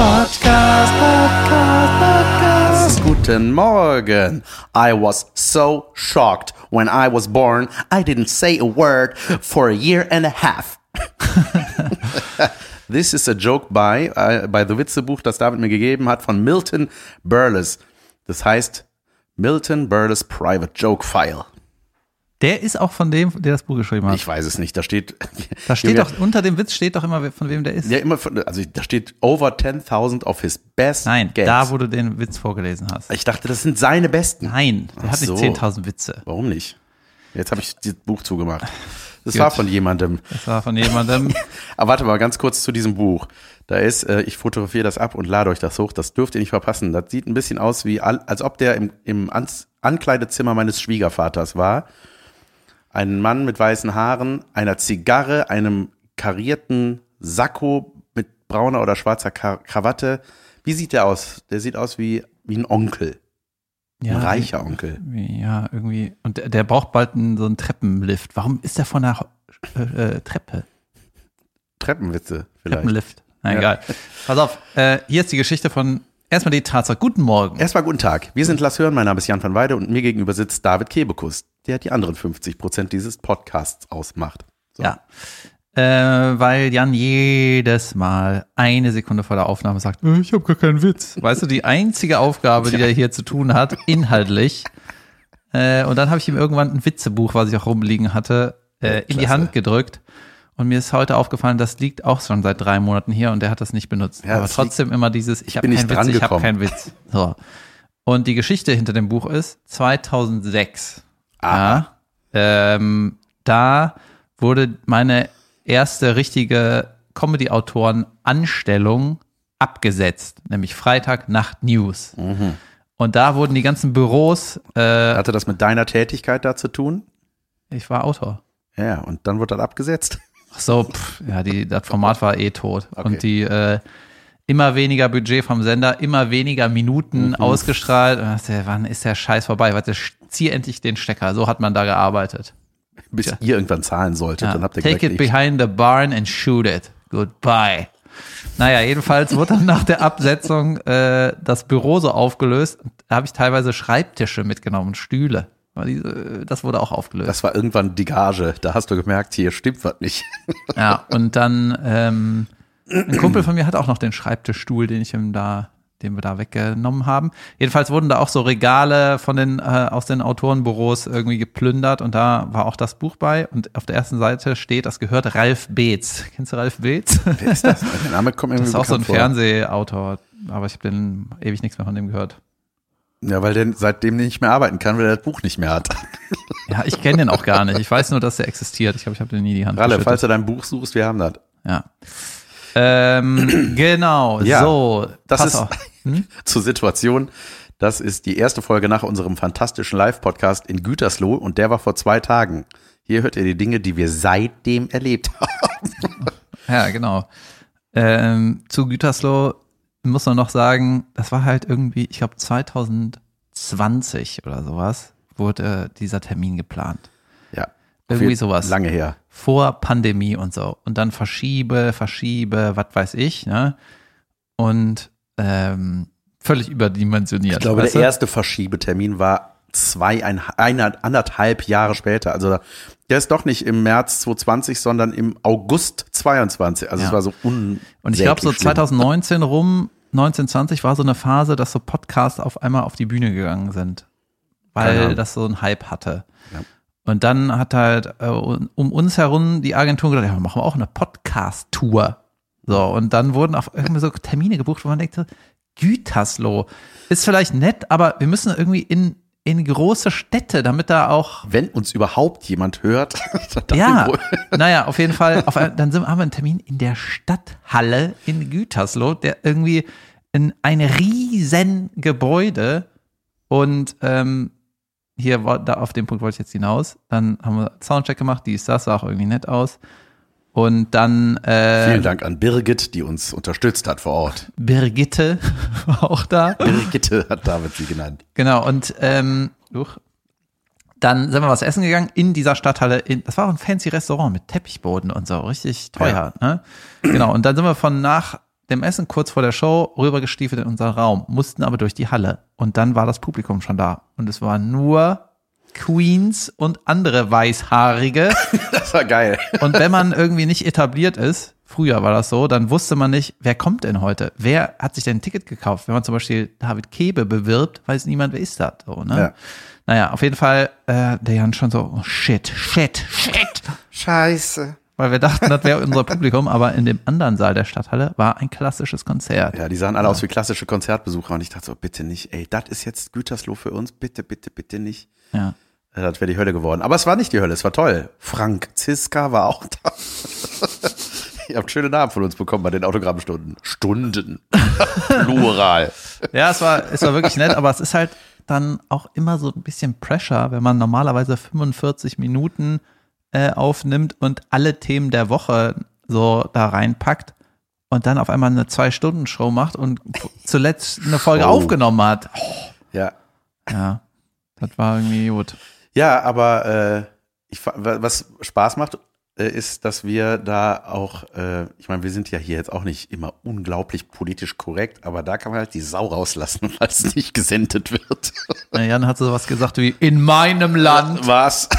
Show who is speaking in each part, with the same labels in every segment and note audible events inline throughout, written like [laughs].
Speaker 1: Podcast, Podcast, Podcast. Guten Morgen. I was so shocked when I was born. I didn't say a word for a year and a half. [laughs] This is a joke by, uh, by the Witzebuch, das David mir gegeben hat, von Milton Berles. Das heißt Milton Berles Private Joke File.
Speaker 2: Der ist auch von dem, der das Buch geschrieben hat.
Speaker 1: Ich weiß es nicht. Da steht. [laughs]
Speaker 2: da steht doch, unter dem Witz steht doch immer, von wem der ist.
Speaker 1: Ja, immer von, also da steht over 10.000 of his best
Speaker 2: Nein,
Speaker 1: gags.
Speaker 2: da, wo du den Witz vorgelesen hast.
Speaker 1: Ich dachte, das sind seine besten.
Speaker 2: Nein, der
Speaker 1: Ach
Speaker 2: hat nicht
Speaker 1: so.
Speaker 2: 10.000 Witze.
Speaker 1: Warum nicht? Jetzt habe ich das Buch zugemacht. Das
Speaker 2: Gut.
Speaker 1: war von jemandem.
Speaker 2: Das war von jemandem. [laughs]
Speaker 1: Aber warte mal, ganz kurz zu diesem Buch. Da ist, äh, ich fotografiere das ab und lade euch das hoch. Das dürft ihr nicht verpassen. Das sieht ein bisschen aus wie, al- als ob der im, im Ankleidezimmer meines Schwiegervaters war. Ein Mann mit weißen Haaren, einer Zigarre, einem karierten Sakko mit brauner oder schwarzer Krawatte. Wie sieht der aus? Der sieht aus wie, wie ein Onkel.
Speaker 2: Ja,
Speaker 1: ein reicher Onkel.
Speaker 2: Ja, irgendwie. Und der, der braucht bald einen, so einen Treppenlift. Warum ist der von der äh, äh, Treppe?
Speaker 1: Treppenwitze vielleicht.
Speaker 2: Treppenlift. Na
Speaker 1: Ja.
Speaker 2: egal. Pass auf, äh, hier ist die Geschichte von erstmal die Tatsache. Guten Morgen.
Speaker 1: Erstmal guten Tag. Wir sind Lass Hören. Mein Name ist Jan van Weide und mir gegenüber sitzt David Kebekus, der die anderen 50 Prozent dieses Podcasts ausmacht. So.
Speaker 2: Ja. Äh, weil Jan jedes Mal eine Sekunde vor der Aufnahme sagt, äh, ich habe gar keinen Witz. Weißt du, die einzige Aufgabe, die er hier zu tun hat, inhaltlich. Äh, und dann habe ich ihm irgendwann ein Witzebuch, was ich auch rumliegen hatte, äh, in die. Hand gedrückt. Und mir ist heute aufgefallen, das liegt auch schon seit drei Monaten hier und der hat das nicht benutzt.
Speaker 1: Ja,
Speaker 2: Aber trotzdem immer dieses, ich habe keinen Witz, ich habe keinen Witz. So. Und die Geschichte hinter dem Buch ist 2006. Ja, ähm, da wurde meine erste richtige Comedy-Autoren-Anstellung abgesetzt, nämlich Freitag Nacht News.
Speaker 1: Mhm.
Speaker 2: Und da wurden die ganzen Büros, äh,
Speaker 1: Hatte das mit deiner Tätigkeit da zu tun?
Speaker 2: ich war Autor.
Speaker 1: Ja, und dann wurde das abgesetzt.
Speaker 2: Ach so, pff, ja, die, das Format war eh tot.
Speaker 1: Okay.
Speaker 2: Und die äh, immer weniger Budget vom Sender, immer weniger Minuten
Speaker 1: Mhm.
Speaker 2: ausgestrahlt. Und dachte, wann ist der Scheiß vorbei? Warte, zieh endlich den Stecker. So hat man da gearbeitet.
Speaker 1: Bis ihr irgendwann zahlen solltet.
Speaker 2: Ja.
Speaker 1: Dann habt ihr
Speaker 2: Take it behind the barn and shoot it. Goodbye. Naja, jedenfalls wurde dann nach der Absetzung äh, das Büro so aufgelöst. Da habe ich teilweise Schreibtische mitgenommen, Stühle. Das wurde auch aufgelöst.
Speaker 1: Das war irgendwann die Gage. Da hast du gemerkt, hier stimmt was nicht.
Speaker 2: Ja, und dann ähm, ein Kumpel von mir hat auch noch den Schreibtischstuhl, den ich ihm da, den wir da weggenommen haben. Jedenfalls wurden da auch so Regale von den äh, aus den Autorenbüros irgendwie geplündert und da war auch das Buch bei und auf der ersten Seite steht, das gehört Ralf Beetz. [laughs] Kennst du Ralf Beetz?
Speaker 1: Wer ist das? Der Name kommt [laughs] mir
Speaker 2: Das ist auch so ein
Speaker 1: vor.
Speaker 2: Fernsehautor, aber ich habe den ewig nichts mehr von dem gehört.
Speaker 1: Ja, weil der seitdem nicht mehr arbeiten kann, weil er das Buch nicht mehr hat.
Speaker 2: Ja, ich kenne den auch gar nicht. Ich weiß nur, dass der existiert. Ich glaube, ich habe den nie die Hand
Speaker 1: Ralle, falls du dein Buch suchst, wir haben das.
Speaker 2: Ja. Ähm, [clears throat] genau,
Speaker 1: Ja,
Speaker 2: so.
Speaker 1: Das
Speaker 2: pass
Speaker 1: ist
Speaker 2: auf. [laughs] Hm? [laughs]
Speaker 1: zur Situation. Das ist die erste Folge nach unserem fantastischen Live-Podcast in Gütersloh und der war vor zwei Tagen. Hier hört ihr die Dinge, die wir seitdem erlebt [laughs] haben.
Speaker 2: Ja, genau. Ähm, zu Gütersloh muss man noch sagen, das war halt irgendwie, ich glaube 2020 oder sowas, wurde dieser Termin geplant.
Speaker 1: Ja.
Speaker 2: Irgendwie sowas.
Speaker 1: Lange her.
Speaker 2: Vor Pandemie und so. Und dann verschiebe, verschiebe, was weiß ich, ne? Und ähm, völlig überdimensioniert.
Speaker 1: Ich glaube,
Speaker 2: weißt
Speaker 1: der
Speaker 2: du?
Speaker 1: erste Verschiebetermin war zwei, ein, eine, anderthalb Jahre später. Also der ist doch nicht im März 2020, sondern im August 22. Also
Speaker 2: Ja.
Speaker 1: es war so un
Speaker 2: Und ich glaube, so
Speaker 1: schlimm.
Speaker 2: 2019 rum, 1920 war so eine Phase, dass so Podcasts auf einmal auf die Bühne gegangen sind. Weil
Speaker 1: Ahnung.
Speaker 2: das so einen Hype hatte.
Speaker 1: Ja.
Speaker 2: Und dann hat halt äh, um uns herum die Agentur gedacht, ja, machen wir auch eine Podcast-Tour. So, und dann wurden auf irgendwie so Termine gebucht, wo man denkt, Gütersloh ist vielleicht nett, aber wir müssen irgendwie in, in große Städte, damit da auch
Speaker 1: Wenn uns überhaupt jemand hört, [laughs] dann
Speaker 2: ja, naja, auf jeden Fall. Auf, dann sind, haben wir einen Termin in der Stadthalle in Gütersloh, der irgendwie in ein riesen Gebäude und ähm, hier war, da auf den Punkt wollte ich jetzt hinaus. Dann haben wir Soundcheck gemacht, die ist das, sah auch irgendwie nett aus. Und dann äh,
Speaker 1: Vielen Dank an Birgit, die uns unterstützt hat vor Ort.
Speaker 2: Birgitte war [laughs] auch da.
Speaker 1: Birgitte hat David sie genannt.
Speaker 2: Genau, und ähm, uch, dann sind wir was essen gegangen in dieser Stadthalle. In, das war auch ein fancy Restaurant mit Teppichboden und so, richtig teuer. Ne? Genau, und dann sind wir von nach dem Essen kurz vor der Show rübergestiefelt in unseren Raum, mussten aber durch die Halle. Und dann war das Publikum schon da. Und es war nur Queens und andere Weißhaarige. [laughs]
Speaker 1: Das war geil.
Speaker 2: Und wenn man irgendwie nicht etabliert ist, früher war das so, dann wusste man nicht, wer kommt denn heute? Wer hat sich denn ein Ticket gekauft? Wenn man zum Beispiel David Kebe bewirbt, weiß niemand, wer ist das? So, ne?
Speaker 1: Ja.
Speaker 2: Naja, auf jeden Fall, äh, der Jan schon so, oh, shit, shit, shit.
Speaker 1: Scheiße.
Speaker 2: Weil wir dachten, das wäre unser Publikum, aber in dem anderen Saal der Stadthalle war ein klassisches Konzert.
Speaker 1: Ja, die sahen alle aus wie klassische Konzertbesucher und ich dachte so, bitte nicht, ey, das ist jetzt Gütersloh für uns, bitte, bitte, bitte nicht.
Speaker 2: Ja.
Speaker 1: Äh, Das wäre die Hölle geworden. Aber es war nicht die Hölle, es war toll. Frank Ziska war auch da. [laughs] Ihr habt schöne Namen von uns bekommen bei den Autogrammstunden. Stunden. [laughs] Plural.
Speaker 2: Ja, es war, es war wirklich nett, aber es ist halt dann auch immer so ein bisschen Pressure, wenn man normalerweise 45 Minuten äh, aufnimmt und alle Themen der Woche so da reinpackt und dann auf einmal eine Zwei-Stunden-Show macht und zuletzt eine Folge
Speaker 1: Show.
Speaker 2: aufgenommen hat.
Speaker 1: Ja.
Speaker 2: Ja, das war irgendwie gut.
Speaker 1: Ja, aber äh, ich, was Spaß macht, äh, ist, dass wir da auch, äh, ich meine, wir sind ja hier jetzt auch nicht immer unglaublich politisch korrekt, aber da kann man halt die Sau rauslassen, [laughs] weil es nicht gesendet wird. [laughs]
Speaker 2: Na, Jan hat so was gesagt wie in meinem Land.
Speaker 1: Was? [laughs]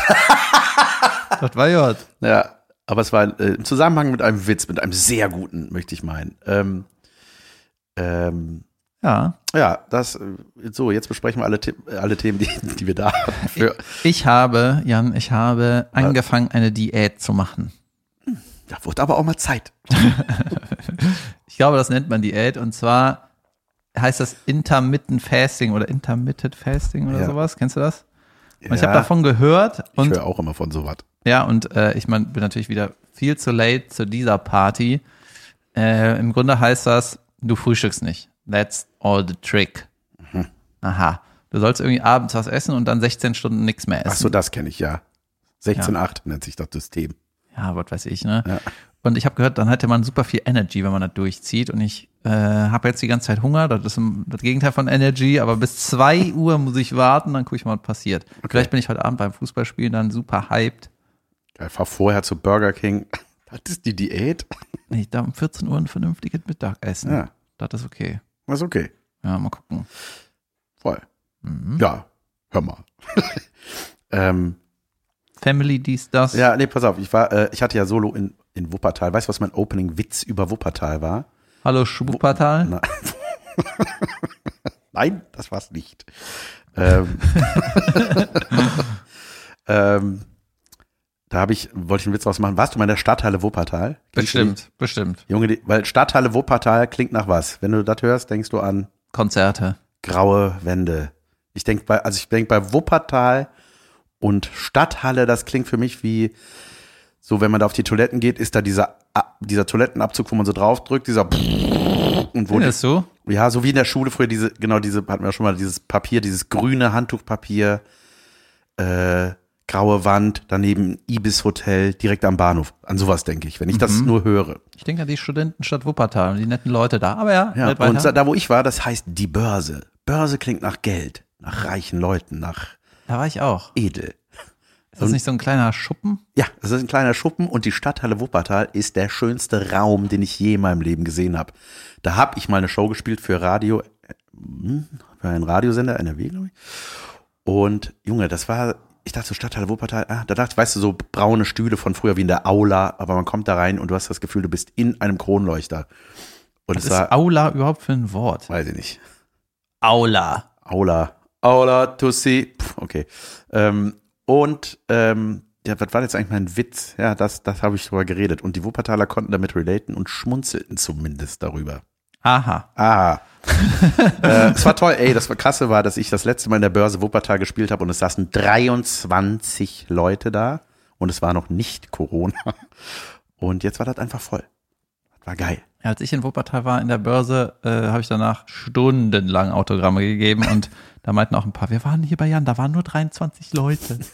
Speaker 2: Das war gut.
Speaker 1: Ja, aber es war äh, im Zusammenhang mit einem Witz, mit einem sehr guten, möchte ich meinen. Ähm, ähm,
Speaker 2: Ja.
Speaker 1: ja, das, so, jetzt besprechen wir alle, alle Themen, die, die wir da haben. [laughs] Für,
Speaker 2: Ich habe, Jan, ich habe angefangen, eine Diät zu machen.
Speaker 1: da wurde aber auch mal Zeit. [laughs]
Speaker 2: Ich glaube, das nennt man Diät und zwar heißt das Intermittent Fasting oder Intermittent Fasting oder
Speaker 1: Ja.
Speaker 2: sowas. Kennst du das? Und ich
Speaker 1: Ja,
Speaker 2: habe davon gehört
Speaker 1: Ich
Speaker 2: und
Speaker 1: höre auch immer von sowas.
Speaker 2: ja und äh, ich mein, bin natürlich wieder viel zu late zu dieser Party. Äh, Im Grunde heißt das, du frühstückst nicht. That's all the trick.
Speaker 1: Mhm.
Speaker 2: Aha. Du sollst irgendwie abends was essen und dann 16 Stunden nichts mehr essen.
Speaker 1: Ach so, das kenne ich ja. 16.8 nennt sich das System.
Speaker 2: ja, was weiß ich, ne?
Speaker 1: Ja.
Speaker 2: Und ich habe gehört, dann hätte man super viel Energy, wenn man das durchzieht. Und ich äh, habe jetzt die ganze Zeit Hunger. Das ist das Gegenteil von Energy. Aber bis zwei [laughs] Uhr muss ich warten, dann gucke ich mal, was passiert. Vielleicht bin ich heute Abend beim Fußballspielen dann super hyped.
Speaker 1: Geil, fahr vorher zu Burger King. [laughs] Das ist die Diät.
Speaker 2: Ich da um 14 Uhr ein vernünftiges Mittagessen.
Speaker 1: Ja.
Speaker 2: Das ist okay.
Speaker 1: Ist okay.
Speaker 2: Ja, mal gucken.
Speaker 1: Voll.
Speaker 2: Mhm.
Speaker 1: Ja, hör mal. [laughs] ähm,
Speaker 2: Family, dies, das.
Speaker 1: ja, nee, pass auf. Ich war, äh, ich hatte ja Solo in, in Wuppertal. Weißt du, was mein Opening-Witz über Wuppertal war?
Speaker 2: Hallo Schwuppertal.
Speaker 1: Na, [laughs] Nein, das war's nicht. Ähm, [laughs] ähm, da habe ich, wollte ich einen Witz draus machen. Warst du mal in der Stadthalle Wuppertal? Die?
Speaker 2: Bestimmt, bestimmt.
Speaker 1: Junge, die, weil Stadthalle Wuppertal klingt nach was? Wenn du das hörst, denkst du an
Speaker 2: Konzerte.
Speaker 1: graue Wände. Ich denke bei, also ich denke bei Wuppertal und Stadthalle, das klingt für mich wie so, wenn man da auf die Toiletten geht, ist da dieser, dieser Toilettenabzug, wo man so draufdrückt, dieser [laughs] und wo
Speaker 2: Findest du?
Speaker 1: ja, so wie in der Schule früher diese, genau diese, hatten wir schon mal dieses Papier, dieses grüne Handtuchpapier, äh, graue Wand, daneben Ibis Hotel, direkt am Bahnhof. An sowas denke ich, wenn ich das nur höre.
Speaker 2: Ich denke an die Studentenstadt Wuppertal und die netten Leute da. Aber ja,
Speaker 1: Ja,
Speaker 2: red
Speaker 1: und da, wo ich war, das heißt die Börse. Börse klingt nach Geld, nach reichen Leuten, nach
Speaker 2: da war ich auch.
Speaker 1: edel.
Speaker 2: Ist das nicht so ein kleiner Schuppen?
Speaker 1: Ja, das ist ein kleiner Schuppen und die Stadthalle Wuppertal ist der schönste Raum, den ich je in meinem Leben gesehen habe. Da habe ich mal eine Show gespielt für Radio, äh, hm, für einen Radiosender NRW, glaube ich. Und Junge, das war, ich dachte so Stadthalle Wuppertal, ah, da dachte ich, weißt du, so braune Stühle von früher wie in der Aula, aber man kommt da rein und du hast das Gefühl, du bist in einem Kronleuchter. Und
Speaker 2: Was
Speaker 1: es
Speaker 2: ist
Speaker 1: war,
Speaker 2: Aula überhaupt für ein Wort?
Speaker 1: weiß ich nicht.
Speaker 2: Aula.
Speaker 1: Aula. Aula to see. Okay. Ähm, und ähm, ja, was war jetzt eigentlich mein Witz? Ja, das, das habe ich drüber geredet. Und die Wuppertaler konnten damit relaten und schmunzelten zumindest darüber.
Speaker 2: Aha.
Speaker 1: Ah. [laughs] äh, es war toll, ey, das war krasse war, dass ich das letzte Mal in der Börse Wuppertal gespielt habe und es saßen 23 Leute da und es war noch nicht Corona. Und jetzt war das einfach voll. Das war geil.
Speaker 2: Als ich in Wuppertal war in der Börse, äh, habe ich danach stundenlang Autogramme gegeben und da meinten auch ein paar, wir waren hier bei Jan, da waren nur 23 Leute. [laughs]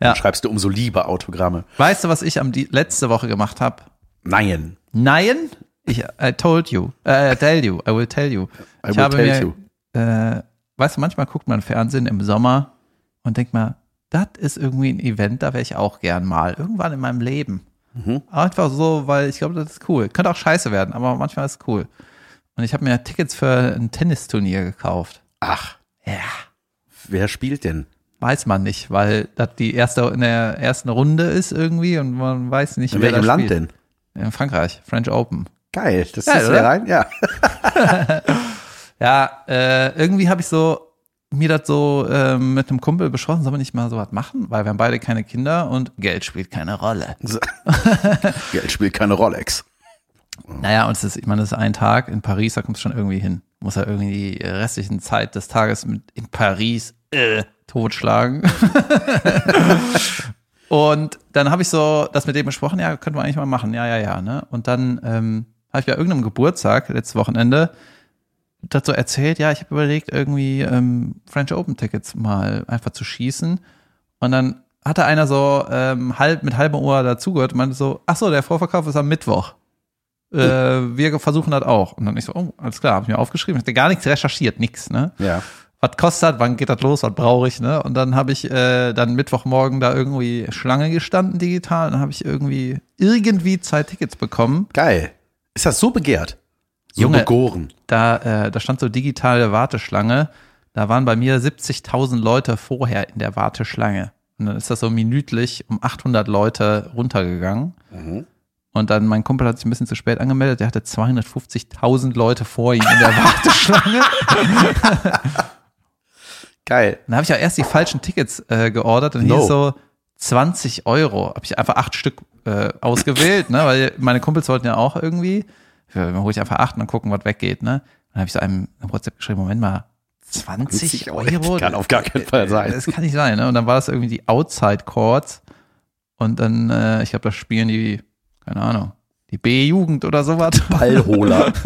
Speaker 2: Ja.
Speaker 1: Dann schreibst du umso lieber Autogramme.
Speaker 2: Weißt du, was ich am die letzte Woche gemacht habe?
Speaker 1: Nein.
Speaker 2: Nein, ich I told you, äh, I tell you, I will tell you.
Speaker 1: I
Speaker 2: ich
Speaker 1: will
Speaker 2: habe
Speaker 1: tell
Speaker 2: mir,
Speaker 1: you.
Speaker 2: Äh, weißt du, manchmal guckt man Fernsehen im Sommer und denkt mal, das ist irgendwie ein Event, da wäre ich auch gern mal, irgendwann in meinem Leben. Einfach so, weil ich glaube, das ist cool. Könnte auch scheiße werden, aber manchmal ist es cool. Und ich habe mir Tickets für ein Tennisturnier gekauft.
Speaker 1: Ach,
Speaker 2: Ja.
Speaker 1: wer spielt denn?
Speaker 2: Weiß man nicht, weil das die erste in der ersten Runde ist irgendwie und man weiß nicht,
Speaker 1: In
Speaker 2: wer
Speaker 1: welchem Land
Speaker 2: spielt.
Speaker 1: denn?
Speaker 2: In Frankreich, French Open.
Speaker 1: Geil, das
Speaker 2: Geil,
Speaker 1: ist ja rein, ja. [laughs]
Speaker 2: Ja, äh, irgendwie habe ich so mir das so ähm, mit einem Kumpel besprochen, sollen wir nicht mal so was machen, weil wir haben beide keine Kinder und Geld spielt keine Rolle. [laughs]
Speaker 1: Geld spielt keine Rolex.
Speaker 2: Naja, und es ist, ich meine, das ist ein Tag in Paris, da kommst du schon irgendwie hin. Muss ja irgendwie die restlichen Zeit des Tages mit in Paris äh, totschlagen. [laughs] und dann habe ich so das mit dem besprochen, ja, können wir eigentlich mal machen, ja, ja, ja. Ne? Und dann ähm, habe ich bei irgendeinem Geburtstag letztes Wochenende dazu erzählt, ja, ich habe überlegt, irgendwie ähm, French Open Tickets mal einfach zu schießen. Und dann hatte einer so ähm, halb mit halbem Ohr dazugehört und meinte so, ach so, der Vorverkauf ist am Mittwoch. Äh, wir versuchen das auch. Und dann ich so, oh, alles klar, habe ich mir aufgeschrieben. Ich hatte gar nichts recherchiert, nix, ne?
Speaker 1: Ja.
Speaker 2: Was kostet, wann geht das los, was brauche ich, ne? Und dann habe ich äh, dann Mittwochmorgen da irgendwie Schlange gestanden digital. Dann habe ich irgendwie irgendwie zwei Tickets bekommen.
Speaker 1: Geil. Ist das so begehrt? So
Speaker 2: Junge.
Speaker 1: begoren.
Speaker 2: Da, äh, da stand so digitale Warteschlange. Da waren bei mir 70.000 Leute vorher in der Warteschlange. Und dann ist das so minütlich um 800 Leute runtergegangen. Und dann mein Kumpel hat sich ein bisschen zu spät angemeldet. Der hatte 250.000 Leute vor ihm in der [laughs] Warteschlange. [laughs]
Speaker 1: Geil.
Speaker 2: Dann habe ich ja erst die falschen Tickets äh, geordert und
Speaker 1: No.
Speaker 2: hier so 20 Euro. Habe ich einfach acht Stück äh, ausgewählt, ne? weil meine Kumpels wollten ja auch irgendwie. Dann hole ich einfach acht und dann gucken, was weggeht. Ne? Dann habe ich so einem eine WhatsApp geschrieben, Moment mal, 20
Speaker 1: 20
Speaker 2: Euro?
Speaker 1: Kann auf gar keinen Fall sein.
Speaker 2: Das kann nicht sein. Ne? Und dann war das irgendwie die Outside Courts und dann, äh, ich glaube, da spielen die, keine Ahnung, die B-Jugend oder sowas. [laughs]
Speaker 1: Ballholer. [laughs]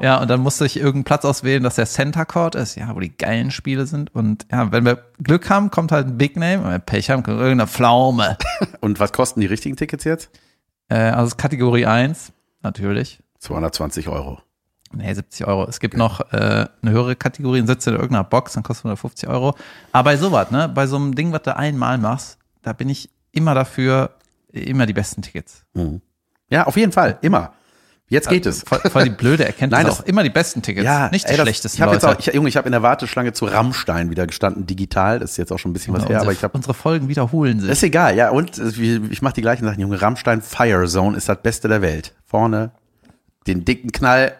Speaker 2: Ja, und dann musste ich irgendeinen Platz auswählen, dass der Center Court ist, ja, wo die geilen Spiele sind. Und ja, wenn wir Glück haben, kommt halt ein Big Name. Wenn wir Pech haben, kommt irgendeine Pflaume. [laughs]
Speaker 1: Und was kosten die richtigen Tickets jetzt?
Speaker 2: äh, also Kategorie 1, natürlich.
Speaker 1: 220 Euro.
Speaker 2: Nee, 70 Euro. Es gibt noch äh, eine höhere Kategorie, dann sitzt du in irgendeiner Box, dann kostet 150 Euro. Aber bei sowas, ne, bei so einem Ding, was du einmal machst, da bin ich immer dafür, immer die besten Tickets.
Speaker 1: Ja, auf jeden Fall. Immer. Jetzt geht es.
Speaker 2: Voll, voll die blöde Erkenntnis [laughs]
Speaker 1: Nein, das-
Speaker 2: auch. Immer die besten Tickets,
Speaker 1: Ja,
Speaker 2: nicht die
Speaker 1: ey, das,
Speaker 2: schlechtesten
Speaker 1: Ich jetzt
Speaker 2: Leute.
Speaker 1: auch, ich, Junge, ich habe in der Warteschlange zu Rammstein wieder gestanden, digital. Das ist jetzt auch schon ein bisschen was her,
Speaker 2: unsere,
Speaker 1: aber ich habe
Speaker 2: unsere Folgen wiederholen sich.
Speaker 1: Ist egal, ja. Und äh, ich mache die gleichen Sachen. Junge, Rammstein Fire Zone ist das Beste der Welt. Vorne den dicken Knall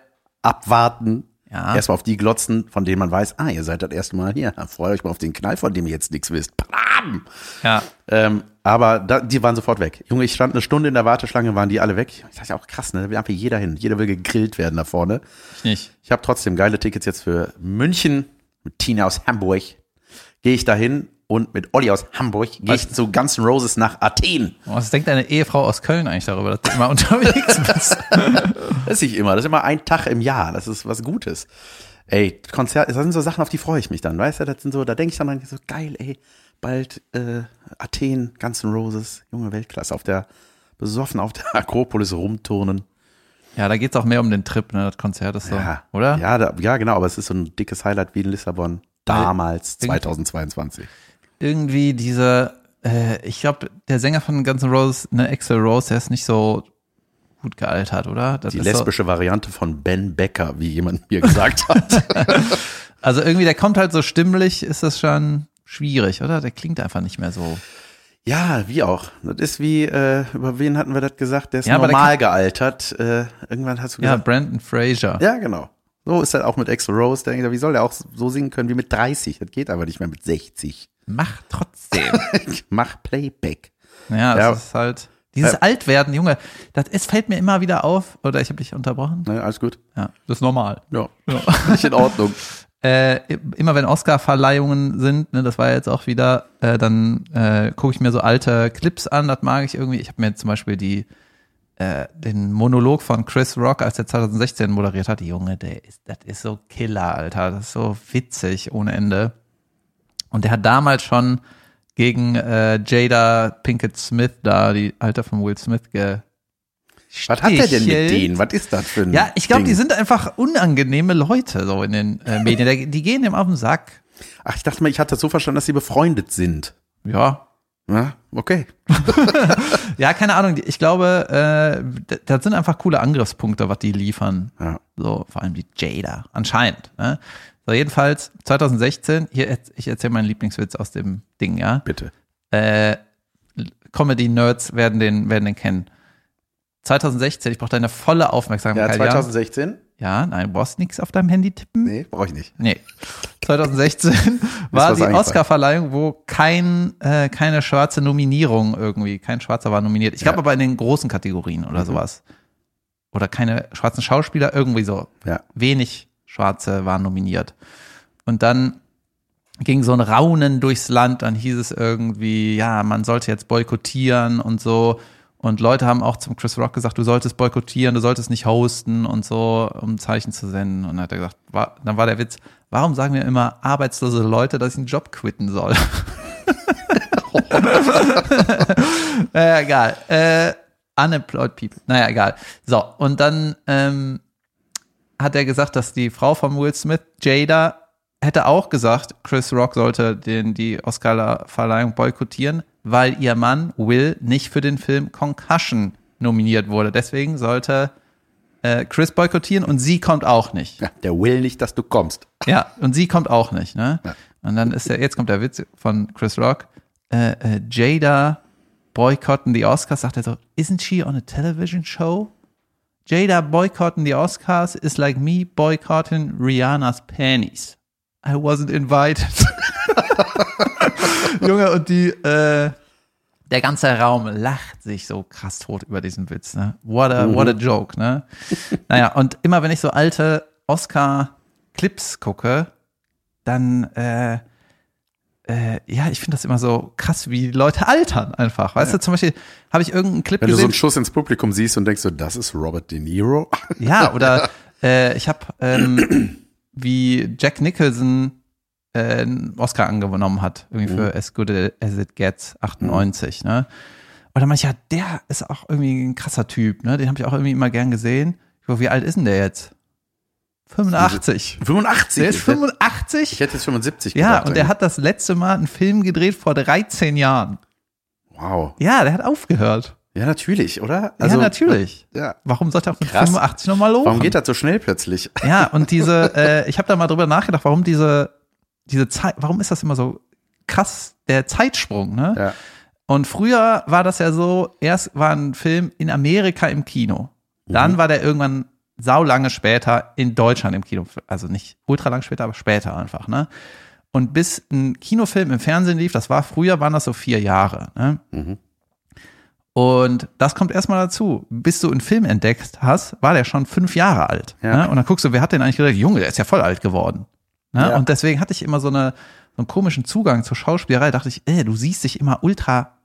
Speaker 1: abwarten.
Speaker 2: Ja.
Speaker 1: Erstmal auf die glotzen, von denen man weiß, ah, ihr seid das erste Mal hier. Freut euch mal auf den Knall, von dem ihr jetzt nichts wisst. Bam!
Speaker 2: Ja.
Speaker 1: Ähm, aber da, die waren sofort weg. Junge, ich stand eine Stunde in der Warteschlange, waren die alle weg. Ich dachte auch krass, ne? Da will einfach jeder hin. Jeder will gegrillt werden da vorne.
Speaker 2: Ich nicht.
Speaker 1: Ich habe trotzdem geile Tickets jetzt für München mit Tina aus Hamburg. Gehe ich dahin und mit Olli aus Hamburg gehe ich zu Guns N' Roses nach Athen.
Speaker 2: Was denkt deine Ehefrau aus Köln eigentlich darüber, dass du immer [laughs] unterwegs bist? [laughs]
Speaker 1: Das ist nicht immer. Das ist immer ein Tag im Jahr. Das ist was Gutes. Ey, Konzert, das sind so Sachen, auf die freue ich mich dann. Weißt du, das sind so, da denke ich dann so, geil, ey, bald äh, Athen, Guns N' Roses, junge Weltklasse, auf der, besoffen auf der [laughs] Akropolis rumturnen.
Speaker 2: Ja, da geht's auch mehr um den Trip, ne? Das Konzert ist so,
Speaker 1: Ja,
Speaker 2: oder?
Speaker 1: Ja, da, ja, genau, aber es ist so ein dickes Highlight wie in Lissabon. Damals,
Speaker 2: Irgendwie-
Speaker 1: 2022.
Speaker 2: Irgendwie diese, äh, ich glaube, der Sänger von Guns N' Roses, ne, Axel Rose, der ist nicht so gut gealtert, oder? Das
Speaker 1: Die lesbische Variante von Ben Becker, wie jemand mir gesagt hat.
Speaker 2: So, [laughs] [laughs] also irgendwie, der kommt halt so stimmlich, ist das schon schwierig, oder? Der klingt einfach nicht mehr so.
Speaker 1: ja, wie auch. Das ist wie, äh, über wen hatten wir das gesagt? Der ist
Speaker 2: Ja, aber der
Speaker 1: normal gealtert. Äh, irgendwann hast du
Speaker 2: Ja,
Speaker 1: gesagt.
Speaker 2: Brandon Fraser.
Speaker 1: Ja, genau. So ist das auch mit Axel Rose. Der, denkt, wie soll der auch so singen können wie mit 30? Das geht aber nicht mehr mit 60.
Speaker 2: Mach trotzdem. [laughs]
Speaker 1: Mach Playback.
Speaker 2: Ja, das
Speaker 1: Ja.
Speaker 2: ist halt. Dieses
Speaker 1: Ja.
Speaker 2: Altwerden, Junge, das es fällt mir immer wieder auf. Oder ich habe dich unterbrochen.
Speaker 1: Ne, alles gut?
Speaker 2: Ja, das ist normal.
Speaker 1: Ja. [laughs] Nicht in Ordnung.
Speaker 2: Äh, immer wenn Oscar-Verleihungen sind, ne, das war jetzt auch wieder, äh, dann äh, gucke ich mir so alte Clips an, das mag ich irgendwie. Ich habe mir zum Beispiel die äh, den Monolog von Chris Rock, als er 2016 moderiert hat, Junge, der ist, das ist so Killer, Alter, das ist so witzig ohne Ende. Und der hat damals schon gegen äh, Jada Pinkett Smith da, die Alter von Will Smith, ge
Speaker 1: Was hat der denn mit denen? Was ist das für ein
Speaker 2: Ja, ich glaube, die sind einfach unangenehme Leute so in den äh, Medien. Die gehen dem auf den Sack.
Speaker 1: Ach, ich dachte mal, ich hatte das so verstanden, dass sie befreundet sind.
Speaker 2: Ja,
Speaker 1: Ja, okay. [laughs]
Speaker 2: Ja, keine Ahnung. Ich glaube, äh, das sind einfach coole Angriffspunkte, was die liefern.
Speaker 1: Ja.
Speaker 2: So, vor allem die Jada, anscheinend. Ne? So, jedenfalls 2016, hier, ich erzähle meinen Lieblingswitz aus dem Ding, ja.
Speaker 1: Bitte.
Speaker 2: Äh, Comedy-Nerds werden den, werden den kennen. 2016, ich brauche deine volle
Speaker 1: Ja,
Speaker 2: Aufmerksamkeit.
Speaker 1: 2016?
Speaker 2: Ja, nein, du brauchst nichts auf deinem Handy tippen.
Speaker 1: Nee, brauche ich nicht.
Speaker 2: Nee. 2016 [laughs] [laughs] war die. Oscarverleihung, wo kein, äh, keine schwarze Nominierung irgendwie, kein Schwarzer war nominiert. Ich glaube
Speaker 1: Ja.
Speaker 2: aber in den großen Kategorien oder sowas. Oder keine schwarzen Schauspieler, irgendwie so.
Speaker 1: Ja.
Speaker 2: Wenig Schwarze waren nominiert. Und dann ging so ein Raunen durchs Land, dann hieß es irgendwie, ja, man sollte jetzt boykottieren und so. Und Leute haben auch zum Chris Rock gesagt, du solltest boykottieren, du solltest nicht hosten und so, um Zeichen zu senden. Und dann hat er gesagt, war, dann war der Witz, warum sagen wir immer arbeitslose Leute, dass ich einen Job quitten soll? [laughs] naja, egal. Äh, unemployed people. Naja, egal. So, und dann ähm, hat er gesagt, dass die Frau von Will Smith, Jada, hätte auch gesagt, Chris Rock sollte den, die Oscar-Verleihung boykottieren, weil ihr Mann Will nicht für den Film Concussion nominiert wurde. Deswegen sollte äh, Chris boykottieren und sie kommt auch nicht.
Speaker 1: Ja, der will nicht, dass du kommst.
Speaker 2: Ja, und sie kommt auch nicht, ne?
Speaker 1: Ja.
Speaker 2: Und dann ist der, jetzt kommt der Witz von Chris Rock. Äh, äh, Jada boykotten die Oscars, sagt er so, isn't she on a television show? Jada boykotten die Oscars is like me boycotting Rihanna's panties. I wasn't invited. [laughs] Junge, und die, äh, der ganze Raum lacht sich so krass tot über diesen Witz, ne? What a, what a joke, ne? [laughs] naja, und immer wenn ich so alte Oscar-Clips gucke, dann, äh, äh, ja, ich finde das immer so krass, wie Leute altern einfach. Weißt du, zum Beispiel habe ich irgendeinen Clip
Speaker 1: Wenn du so
Speaker 2: gesehen.
Speaker 1: einen Schuss ins Publikum siehst und denkst so, das ist Robert De Niro. [laughs]
Speaker 2: Ja, oder äh, ich habe, ähm, [clears throat] wie Jack Nicholson äh, einen Oscar angenommen hat, irgendwie für As Good As It Gets 98, ne? Und dann meinte ich, ja, der ist auch irgendwie ein krasser Typ, ne? Den habe ich auch irgendwie immer gern gesehen. Ich so, wie alt ist denn der jetzt? 85.
Speaker 1: 85.
Speaker 2: Der ist
Speaker 1: Ich hätte-
Speaker 2: 85?
Speaker 1: Ich hätte jetzt 75
Speaker 2: Ja,
Speaker 1: gedacht.
Speaker 2: und der hat das letzte Mal einen Film gedreht vor 13 Jahren.
Speaker 1: Wow.
Speaker 2: Ja, der hat aufgehört.
Speaker 1: Ja, natürlich, oder?
Speaker 2: ja, natürlich.
Speaker 1: Ja.
Speaker 2: Warum sollte er auch mit
Speaker 1: Krass.
Speaker 2: 85 nochmal los?
Speaker 1: Warum geht das so schnell plötzlich?
Speaker 2: Ja, und [laughs] diese, äh, ich habe da mal drüber nachgedacht, warum diese, diese Zeit, warum ist das immer so krass, der Zeitsprung, ne?
Speaker 1: Ja.
Speaker 2: Und früher war das ja so, erst war ein Film in Amerika im Kino. Dann war der irgendwann saulange später in Deutschland im Kino. Also nicht ultra lang später, aber später einfach, ne? Und bis ein Kinofilm im Fernsehen lief, das war früher, waren das so vier Jahre, ne? Und das kommt erstmal dazu. Bis du einen Film entdeckt hast, war der schon fünf Jahre alt.
Speaker 1: Ja.
Speaker 2: Ne? Und dann guckst du, wer hat den eigentlich gedacht? Junge, der ist ja voll alt geworden. Ne?
Speaker 1: Ja.
Speaker 2: Und deswegen hatte ich immer so, eine, so einen komischen Zugang zur Schauspielerei. Dachte ich, ey, du siehst dich immer ultra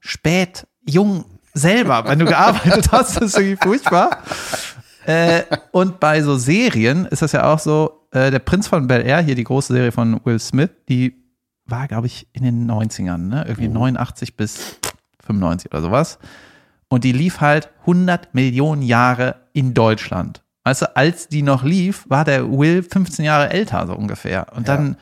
Speaker 2: spät, jung selber, wenn du gearbeitet hast. Das ist irgendwie furchtbar. Äh, und bei so Serien ist das ja auch so, äh, der Prinz von Bel Air, hier die große Serie von Will Smith, die war, glaube ich, in den 90ern, ne? Irgendwie 89 bis 95 oder sowas. Und die lief halt 100 Millionen Jahre in Deutschland. Weißt du, als die noch lief, war der Will 15 Jahre älter, so ungefähr. Und dann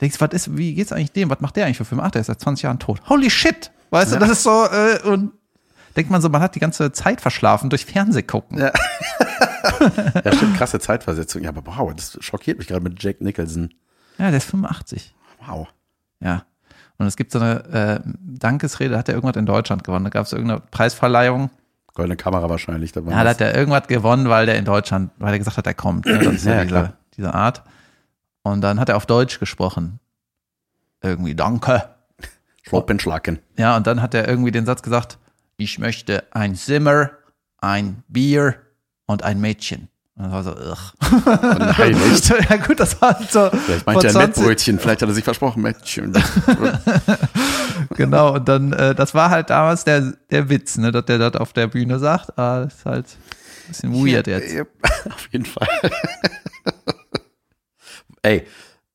Speaker 2: denkst du, was ist, wie geht's eigentlich dem? Was macht der eigentlich für Filme? Ach, der ist seit 20 Jahren tot. Holy shit! Weißt du, das ist so, äh, und denkt man so, man hat die ganze Zeit verschlafen durch Fernsehgucken.
Speaker 1: Ja. [laughs] Ja, stimmt, krasse Zeitversetzung. Ja, aber wow, das schockiert mich gerade mit Jack Nicholson.
Speaker 2: Ja, der ist 85.
Speaker 1: Wow.
Speaker 2: Ja. Und es gibt so eine äh, Dankesrede, da hat er irgendwas in Deutschland gewonnen. Da gab es irgendeine Preisverleihung.
Speaker 1: Goldene Kamera wahrscheinlich. Da
Speaker 2: Ja, da hat er irgendwas gewonnen, weil der in Deutschland, weil er gesagt hat, er kommt. Ne? Das ist ja,
Speaker 1: Ja,
Speaker 2: diese,
Speaker 1: klar.
Speaker 2: diese Art. Und dann hat er auf Deutsch gesprochen. Irgendwie, danke.
Speaker 1: Schwoppenschlacken.
Speaker 2: Ja, und dann hat er irgendwie den Satz gesagt, ich möchte ein Zimmer, ein Bier und ein Mädchen. Und das war so, ugh.
Speaker 1: Nein, [laughs] echt.
Speaker 2: ja gut, das war halt so
Speaker 1: Vielleicht
Speaker 2: vor
Speaker 1: meinte er ein
Speaker 2: 20
Speaker 1: Mettbrötchen. Vielleicht hat er sich versprochen, Mädchen. [laughs]
Speaker 2: Genau, und dann, äh, das war halt damals der, der Witz, ne, dass der das auf der Bühne sagt. Ah, das ist halt ein bisschen weird jetzt.
Speaker 1: Ja, [laughs] Auf jeden Fall. Ey,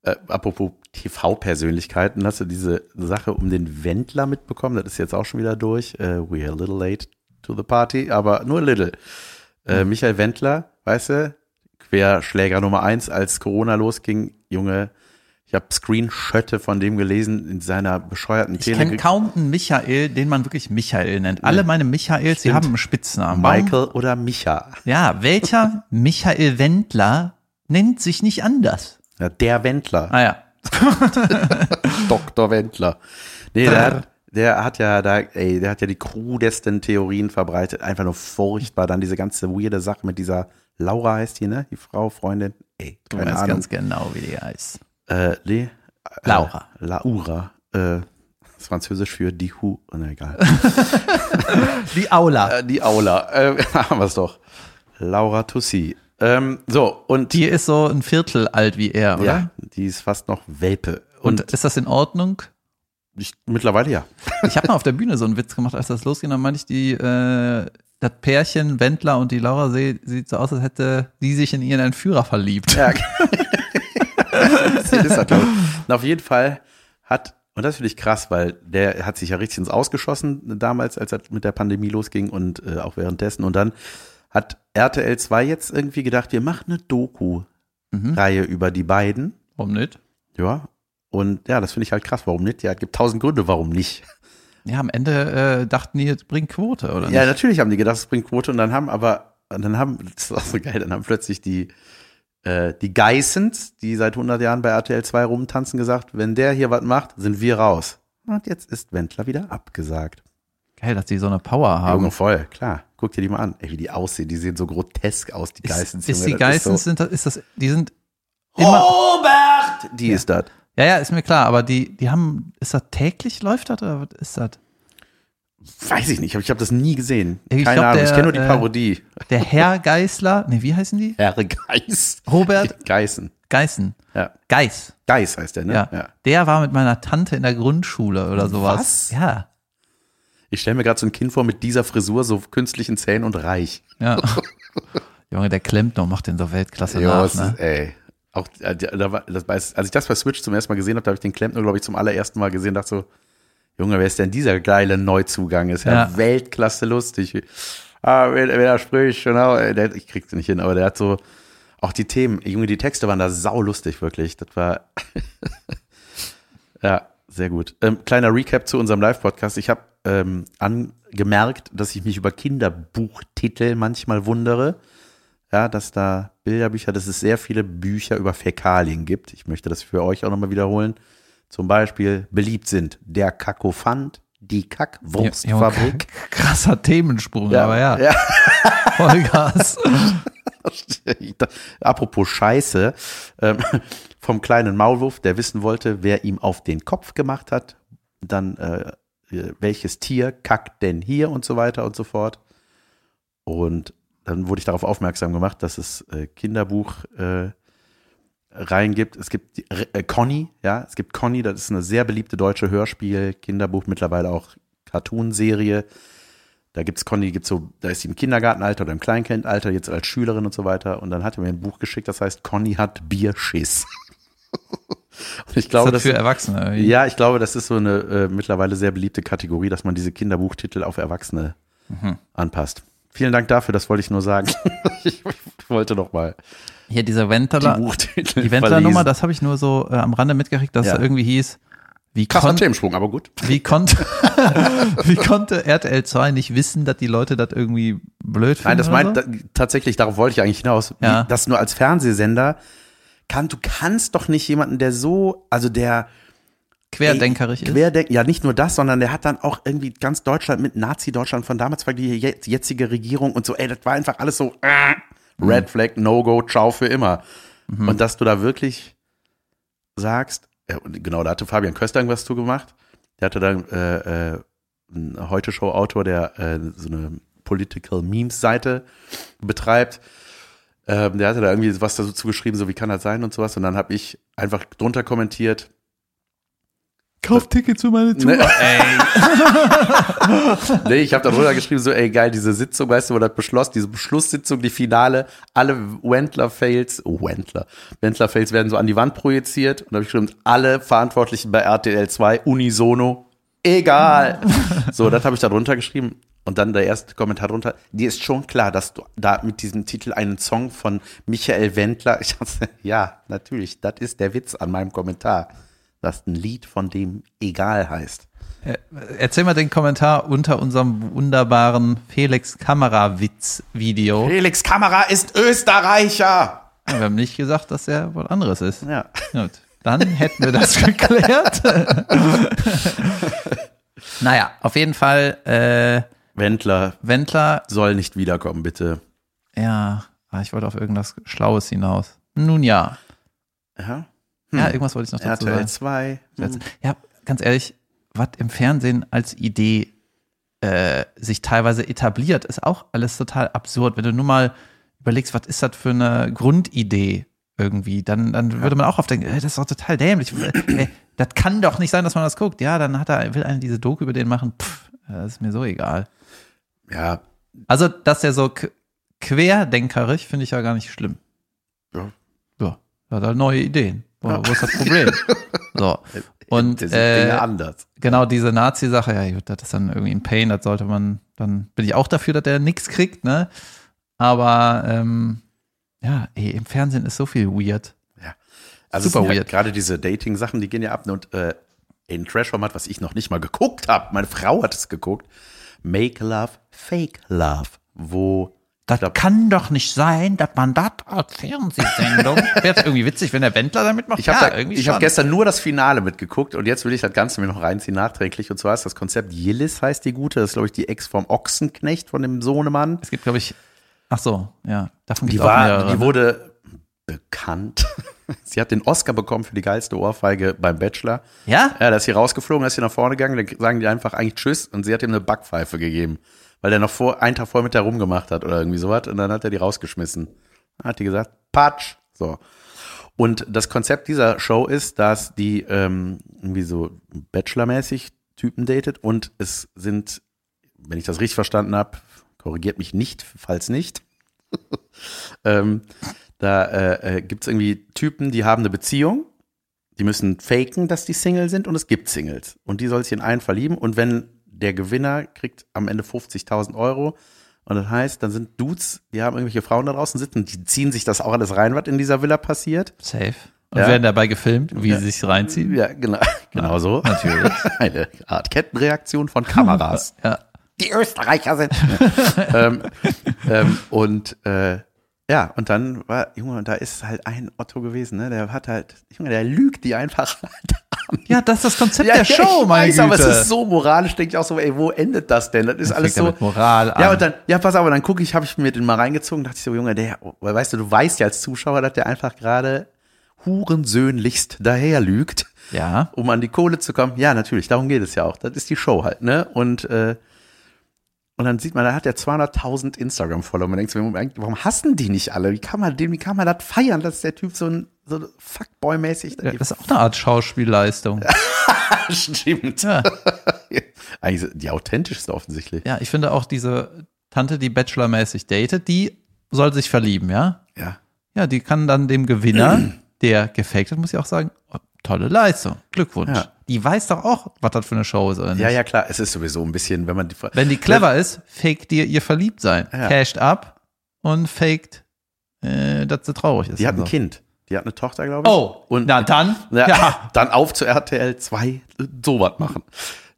Speaker 1: äh, apropos TV-Persönlichkeiten, hast du diese Sache um den Wendler mitbekommen? Das ist jetzt auch schon wieder durch. Äh, we are a little late to the party, aber nur a little. Äh, Michael Wendler, weißt du, Querschläger Nummer eins, als Corona losging, Junge, Ich habe Screenshotte von dem gelesen in seiner bescheuerten
Speaker 2: Ich kenne
Speaker 1: Tele.
Speaker 2: kaum einen Michael, den man wirklich Michael nennt. Alle meine Michaels, die haben einen Spitznamen.
Speaker 1: Michael oder Micha.
Speaker 2: Ja, welcher [laughs] Michael Wendler nennt sich nicht anders?
Speaker 1: Ja, der Wendler.
Speaker 2: Ah ja. [laughs]
Speaker 1: Dr. Wendler. Nee, der hat, der hat ja da, ey, der hat ja die krudesten Theorien verbreitet. Einfach nur furchtbar. Dann diese ganze weirde Sache mit dieser Laura heißt die, ne? Die Frau, Freundin. Ey,
Speaker 2: Du
Speaker 1: keine
Speaker 2: weißt
Speaker 1: Ahnung.
Speaker 2: ganz genau, wie die heißt.
Speaker 1: Äh, nee.
Speaker 2: Laura.
Speaker 1: Äh, Laura. Äh, das ist Französisch für die Hu. Oh, na, egal. [laughs]
Speaker 2: Die Aula.
Speaker 1: äh, die Aula. Äh, [laughs] haben wir es doch. Laura Tussi. Ähm, so, und
Speaker 2: Die ist so ein Viertel alt wie er, oder?
Speaker 1: ja, die ist fast noch Welpe.
Speaker 2: Und,
Speaker 1: Und,
Speaker 2: ist das in Ordnung?
Speaker 1: ich, mittlerweile ja. [laughs]
Speaker 2: Ich habe mal auf der Bühne so einen Witz gemacht, als das losging. Dann meinte ich, die, äh, das Pärchen Wendler und die Laura see, sieht so aus, als hätte die sich in ihren Entführer verliebt.
Speaker 1: Ja. [laughs] das. Und auf jeden Fall hat, und das finde ich krass, weil der hat sich ja richtig ins Ausgeschossen damals, als er mit der Pandemie losging und äh, auch währenddessen. Und dann hat RTL 2 jetzt irgendwie gedacht, wir machen eine Doku-Reihe über die beiden.
Speaker 2: Warum nicht?
Speaker 1: Ja. Und ja, das finde ich halt krass. Warum nicht? Ja, es gibt tausend Gründe, warum nicht.
Speaker 2: Ja, am Ende äh, dachten die, jetzt bringt Quote, oder
Speaker 1: Ja,
Speaker 2: nicht?
Speaker 1: natürlich haben die gedacht, es bringt Quote und dann haben aber, dann haben, [laughs] das ist auch so geil, dann haben plötzlich die, äh, die Geissens, die seit 100 Jahren bei RTL 2 rumtanzen, gesagt, wenn der hier was macht, sind wir raus. Und jetzt ist Wendler wieder abgesagt.
Speaker 2: Geil, dass die so eine Power haben.
Speaker 1: Junge, voll, klar. Guck dir die mal an. Ey, wie die aussehen. Die sehen so grotesk aus, die Geissens.
Speaker 2: ist, ist die Geissens, sind das, ist das, die sind immer,
Speaker 1: Robert! Die ist das.
Speaker 2: ja, ja, ist mir klar, aber die, die haben, ist das täglich läuft das oder was ist das?
Speaker 1: Weiß ich nicht, aber ich habe das nie gesehen.
Speaker 2: Ich
Speaker 1: Keine
Speaker 2: glaub,
Speaker 1: Ahnung, ich
Speaker 2: der,
Speaker 1: kenne nur die
Speaker 2: äh,
Speaker 1: Parodie.
Speaker 2: Der Herr Geißler, nee, wie heißen die?
Speaker 1: Herr Geiss.
Speaker 2: Robert [laughs]
Speaker 1: Geissen.
Speaker 2: Geißen.
Speaker 1: Ja.
Speaker 2: Geiß.
Speaker 1: Geiss heißt der, ne?
Speaker 2: Ja. Der war mit meiner Tante in der Grundschule oder sowas.
Speaker 1: Was?
Speaker 2: Ja.
Speaker 1: Ich stelle mir gerade so ein Kind vor mit dieser Frisur, so künstlichen Zähnen und reich.
Speaker 2: Ja. [laughs] Junge, der klemmt noch, macht den so Weltklasse
Speaker 1: Jo,
Speaker 2: nach, ne?
Speaker 1: ist, ey. Auch, äh, da war, das, als ich das bei Switch zum ersten Mal gesehen habe, da habe ich den Klempner, glaube ich, zum allerersten Mal gesehen, dachte so, Junge, wer ist denn dieser geile Neuzugang? Ist ja,
Speaker 2: Ja.
Speaker 1: Weltklasse lustig. Ah, wenn, wenn er spricht, genau, ey, der, ich krieg's nicht hin, aber der hat so, auch die Themen, Junge, die Texte waren da saulustig, wirklich. Das war, [laughs] ja, sehr gut. Ähm, kleiner Recap zu unserem Live-Podcast. Ich habe ähm, angemerkt, dass ich mich über Kinderbuchtitel manchmal wundere. Ja, dass da Bilderbücher, dass es sehr viele Bücher über Fäkalien gibt. Ich möchte das für euch auch nochmal wiederholen. Zum Beispiel beliebt sind der Kakophant, die Kackwurstfabrik.
Speaker 2: Junge, [laughs] krasser Themensprung,
Speaker 1: Ja,
Speaker 2: aber ja,
Speaker 1: ja.
Speaker 2: Vollgas. [laughs] [laughs]
Speaker 1: Apropos Scheiße, ähm, [laughs] vom kleinen Maulwurf, der wissen wollte, wer ihm auf den Kopf gemacht hat, dann äh, welches Tier kackt denn hier und so weiter und so fort. Und dann wurde ich darauf aufmerksam gemacht, dass es äh, Kinderbuch äh, Reihen gibt. Es gibt äh, Conny, ja, es gibt Conny, das ist eine sehr beliebte deutsche Hörspiel, Kinderbuch, mittlerweile auch Cartoonserie. Da gibt's Conny, gibt's so, da ist sie im Kindergartenalter oder im Kleinkindalter, jetzt als Schülerin und so weiter. Und dann hat er mir ein Buch geschickt, das heißt Conny hat Bierschiss. [laughs] und ich glaube,
Speaker 2: ist das
Speaker 1: das
Speaker 2: für Erwachsene?
Speaker 1: ja, ich glaube, das ist so eine äh, mittlerweile sehr beliebte Kategorie, dass man diese Kinderbuchtitel auf Erwachsene
Speaker 2: Mhm.
Speaker 1: anpasst. Vielen Dank dafür, das wollte ich nur sagen. [laughs] ich wollte noch mal
Speaker 2: Hier dieser
Speaker 1: die
Speaker 2: Wendler,
Speaker 1: Buchtitel
Speaker 2: die Wendler-Nummer, das habe ich nur so äh, am Rande mitgekriegt, dass
Speaker 1: Ja.
Speaker 2: er irgendwie hieß, wie,
Speaker 1: Krasser Themensprung, aber gut.
Speaker 2: wie, konnte, [laughs] wie konnte RTL 2 nicht wissen, dass die Leute das irgendwie blöd finden?
Speaker 1: Nein, das meint
Speaker 2: so?
Speaker 1: tatsächlich, darauf wollte ich eigentlich hinaus,
Speaker 2: Ja.
Speaker 1: dass nur als Fernsehsender kann, du kannst doch nicht jemanden, der so, also der
Speaker 2: querdenkerig ist.
Speaker 1: Querdenk ja, nicht nur das, sondern der hat dann auch irgendwie ganz Deutschland mit Nazi-Deutschland von damals war die je- jetzige Regierung und so, ey, das war einfach alles so äh, Red Flag, No-Go, ciao für immer. Und dass du da wirklich sagst, und genau, da hatte Fabian Köster irgendwas zu gemacht. Der hatte dann äh, äh, ein Heute-Show-Autor, der äh, so eine Political Memes-Seite betreibt. Ähm, der hatte da irgendwie was dazu geschrieben, so wie kann das sein und sowas. Und dann habe ich einfach drunter kommentiert,
Speaker 2: Kauf Tickets für meine Tour.
Speaker 1: Ne? [laughs] nee, ich habe da drunter geschrieben, so, ey, geil, diese Sitzung, weißt du, wo das beschloss, diese Beschlusssitzung, die Finale, alle Wendler-Fails, oh, Wendler, Wendler-Fails werden so an die Wand projiziert und da habe ich geschrieben, alle Verantwortlichen bei RTL 2, unisono, egal. [laughs] so, das habe ich da drunter geschrieben Und dann der erste Kommentar drunter, dir ist schon klar, dass du da mit diesem Titel einen Song von Michael Wendler, [laughs] ich dachte, ja, natürlich, das ist der Witz an meinem Kommentar, dass ein Lied von dem egal heißt.
Speaker 2: Äh, Erzähl mal den Kommentar unter unserem wunderbaren Felix Kamera-Witz-Video.
Speaker 1: Felix Kamera ist Österreicher!
Speaker 2: Wir haben nicht gesagt, dass er was anderes ist.
Speaker 1: Ja.
Speaker 2: Gut, dann hätten wir das [laughs] geklärt. [laughs] naja, auf jeden Fall, äh,
Speaker 1: Wendler
Speaker 2: Wendler,
Speaker 1: soll nicht wiederkommen, bitte.
Speaker 2: ja, ah, ich wollte auf irgendwas Schlaues hinaus. Nun ja.
Speaker 1: Ja?
Speaker 2: Ja, irgendwas wollte ich noch dazu
Speaker 1: RTL
Speaker 2: sagen.
Speaker 1: 2.
Speaker 2: Ja, ganz ehrlich, was im Fernsehen als Idee äh, sich teilweise etabliert, ist auch alles total absurd. Wenn du nur mal überlegst, was ist das für eine Grundidee irgendwie, dann, dann würde man auch oft denken, ey, das ist doch total dämlich. Ey, das kann doch nicht sein, dass man das guckt. Ja, dann hat er, will einer diese Doku über den machen. Pff, das ist mir so egal.
Speaker 1: Ja,
Speaker 2: Also, dass der so qu- querdenkerig, finde ich ja gar nicht schlimm.
Speaker 1: Ja.
Speaker 2: Ja, er hat halt neue Ideen. Wo, wo ist das Problem? [laughs] so. Und äh,
Speaker 1: anders.
Speaker 2: genau diese Nazi-Sache, ja, gut, das ist dann irgendwie ein Pain, das sollte man, dann bin ich auch dafür, dass der nichts kriegt, ne? Aber ähm, ja, ey, im Fernsehen ist so viel weird.
Speaker 1: Also
Speaker 2: Super
Speaker 1: sind ja
Speaker 2: weird.
Speaker 1: Gerade diese Dating-Sachen, die gehen ja ab. Und äh, ein Trash-Format, was ich noch nicht mal geguckt habe, meine Frau hat es geguckt, Make Love, Fake Love, wo
Speaker 2: Das kann doch nicht sein, dass man das als Fernsehsendung. [laughs] Wäre jetzt irgendwie witzig, wenn der Wendler damit macht.
Speaker 1: ich habe
Speaker 2: ja,
Speaker 1: da, ich hab gestern nur das Finale mitgeguckt und jetzt will ich das Ganze mir noch reinziehen nachträglich. Und zwar ist das Konzept Yillis heißt die gute, das ist glaube ich die Ex vom Ochsenknecht von dem Sohnemann.
Speaker 2: Es gibt, glaube ich, ach so, ja, davon
Speaker 1: Die war,
Speaker 2: mehrere.
Speaker 1: die wurde bekannt. [laughs] Sie hat den Oscar bekommen für die geilste Ohrfeige beim Bachelor.
Speaker 2: ja?
Speaker 1: Ja, da ist sie rausgeflogen, da ist sie nach vorne gegangen, dann sagen die einfach eigentlich Tschüss und sie hat ihm eine Backpfeife gegeben, weil der noch vor, einen Tag vorher mit der rumgemacht hat oder irgendwie sowas. Und dann hat er die rausgeschmissen. Dann hat die gesagt, Patsch, so. Und das Konzept dieser Show ist, dass die ähm, irgendwie so Bachelor-mäßig Typen datet. Und es sind, wenn ich das richtig verstanden habe, korrigiert mich nicht, falls nicht, [laughs] ähm, da äh, äh, gibt es irgendwie Typen, die haben eine Beziehung. Die müssen faken, dass die Single sind. Und es gibt Singles. Und die soll sich in einen verlieben. Und wenn der Gewinner kriegt am Ende 50.000 Euro und das heißt, dann sind Dudes, die haben irgendwelche Frauen da draußen sitzen, die ziehen sich das auch alles rein, was in dieser Villa passiert.
Speaker 2: Safe. Und
Speaker 1: Ja.
Speaker 2: werden dabei gefilmt, wie sie sich reinziehen.
Speaker 1: Ja, genau, [laughs] genau so.
Speaker 2: Natürlich. [laughs]
Speaker 1: Eine Art Kettenreaktion von Kameras. [laughs]
Speaker 2: Ja.
Speaker 1: die Österreicher sind. ähm, ähm, und äh, ja, und dann war, Junge, und da ist halt ein Otto gewesen, ne? Der hat halt, Junge, der lügt die einfach
Speaker 2: ja, das ist das Konzept
Speaker 1: Ja,
Speaker 2: der Show,
Speaker 1: ich
Speaker 2: meine
Speaker 1: weiß,
Speaker 2: Güte.
Speaker 1: aber es ist so moralisch, denke ich auch so, ey, wo endet das denn? Das ist
Speaker 2: Das
Speaker 1: alles
Speaker 2: ja
Speaker 1: so.
Speaker 2: mit Moral an.
Speaker 1: Ja, und dann, ja, pass auf, dann gucke ich, habe ich mir den mal reingezogen, dachte ich so, Junge, der, weil, weißt du, du weißt ja als Zuschauer, dass der einfach gerade hurensöhnlichst daher lügt,
Speaker 2: ja.
Speaker 1: um an die Kohle zu kommen. Ja, natürlich, darum geht es ja auch. Das ist die Show halt, ne? Und, äh, und dann sieht man, da hat er 200.000 Instagram-Follower. Man denkt so, warum hassen die nicht alle? Wie kann man den, wie kann man das feiern, dass der Typ so ein, so Fuckboy-mäßig
Speaker 2: Ja, Das ist auch eine Art Schauspielleistung. [laughs]
Speaker 1: stimmt.
Speaker 2: Ja. [laughs]
Speaker 1: Eigentlich die authentischste offensichtlich.
Speaker 2: ja, ich finde auch diese Tante, die Bachelor-mäßig datet, die soll sich verlieben, ja?
Speaker 1: Ja.
Speaker 2: Ja, die kann dann dem Gewinner, [clears throat] der gefaked hat, muss ich auch sagen, oh, tolle Leistung, Glückwunsch.
Speaker 1: Ja.
Speaker 2: Die weiß doch auch, was das für eine Show ist, oder nicht?
Speaker 1: Ja, ja, klar. Es ist sowieso ein bisschen, wenn man die.
Speaker 2: Wenn die clever ist, faked dir ihr Verliebtsein.
Speaker 1: Ja.
Speaker 2: Cashed ab und faked, äh, dass sie traurig ist.
Speaker 1: Die hat ein
Speaker 2: so.
Speaker 1: Kind. Die hat eine Tochter, glaube ich.
Speaker 2: Oh,
Speaker 1: und
Speaker 2: na dann.
Speaker 1: ja,
Speaker 2: ja. [laughs]
Speaker 1: dann auf zu RTL 2 sowas machen.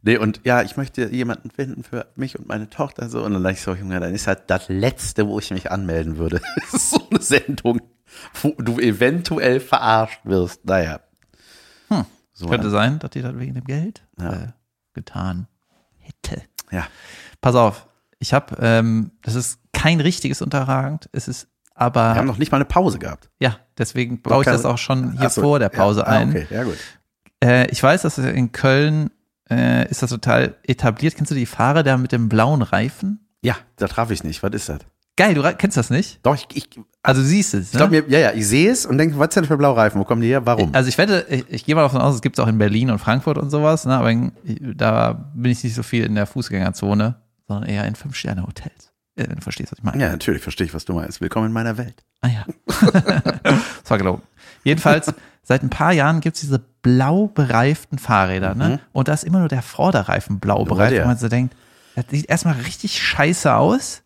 Speaker 1: Nee, und ja, ich möchte jemanden finden für mich und meine Tochter so. Und dann dachte ich so, Junge, dann ist halt das Letzte, wo ich mich anmelden würde. [laughs] So eine Sendung, wo du eventuell verarscht wirst. Naja. So,
Speaker 2: Könnte sein, dass die das wegen dem Geld
Speaker 1: Ja.
Speaker 2: äh, getan hätte.
Speaker 1: ja.
Speaker 2: Pass auf, ich habe, ähm, das ist kein richtiges Unterragend, es ist aber,
Speaker 1: Wir haben noch nicht mal eine Pause gehabt.
Speaker 2: ja, deswegen baue ich das auch schon hier
Speaker 1: so,
Speaker 2: vor der Pause
Speaker 1: ja. Ah,
Speaker 2: ein.
Speaker 1: Okay, ja gut.
Speaker 2: Äh, ich weiß, dass in Köln äh, ist das total etabliert. Kennst du die Fahrer da mit dem blauen Reifen?
Speaker 1: Ja, da traf ich nicht. Was ist das?
Speaker 2: Geil, du kennst das nicht?
Speaker 1: Doch, ich, ich,
Speaker 2: Also du siehst es.
Speaker 1: ich
Speaker 2: Ne?
Speaker 1: glaube, mir- ja, ja, ich sehe es und denke, was ist denn für Blaureifen? Wo kommen die her? Warum?
Speaker 2: Also ich wette, ich, ich gehe mal davon aus, es gibt es auch in Berlin und Frankfurt und sowas, ne? aber in, da bin ich nicht so viel in der Fußgängerzone, sondern eher in Fünf-Sterne-Hotels. Äh, wenn du verstehst, was ich meine.
Speaker 1: Ja, natürlich verstehe ich, was du meinst. Willkommen in meiner Welt.
Speaker 2: Ah ja. [laughs] das war gelogen. Jedenfalls, seit ein paar Jahren gibt es diese blau bereiften Fahrräder, ne? Und da ist immer nur der Vorderreifen blau bereift, wo man so denkt, Das sieht erstmal richtig scheiße aus.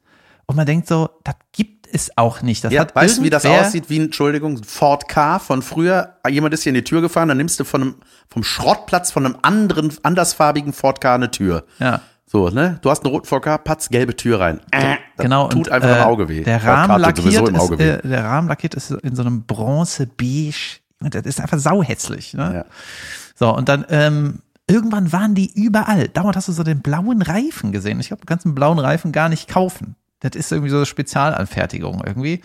Speaker 2: Und man denkt so, das gibt es auch nicht. Das
Speaker 1: Ja,
Speaker 2: hat
Speaker 1: weißt du, wie das aussieht? Wie ein, Entschuldigung, ein Ford Car von früher. Jemand ist hier in die Tür gefahren, dann nimmst du von einem, vom Schrottplatz von einem anderen, andersfarbigen Ford Car eine Tür.
Speaker 2: Ja.
Speaker 1: So, ne? Du hast einen roten Ford Car, patz, gelbe Tür rein. Äh,
Speaker 2: Genau,
Speaker 1: Tut
Speaker 2: und,
Speaker 1: einfach
Speaker 2: äh,
Speaker 1: im Auge weh.
Speaker 2: Der Rahmen lackiert
Speaker 1: im Auge
Speaker 2: ist,
Speaker 1: weh.
Speaker 2: äh, der Rahmen lackiert ist in so einem bronze-beige. Das ist einfach sauhässlich. Ne?
Speaker 1: Ja.
Speaker 2: So, und dann ähm, irgendwann waren die überall. Dauernd hast du so den blauen Reifen gesehen. Ich glaube, du kannst einen blauen Reifen gar nicht kaufen. Das ist irgendwie so eine Spezialanfertigung irgendwie.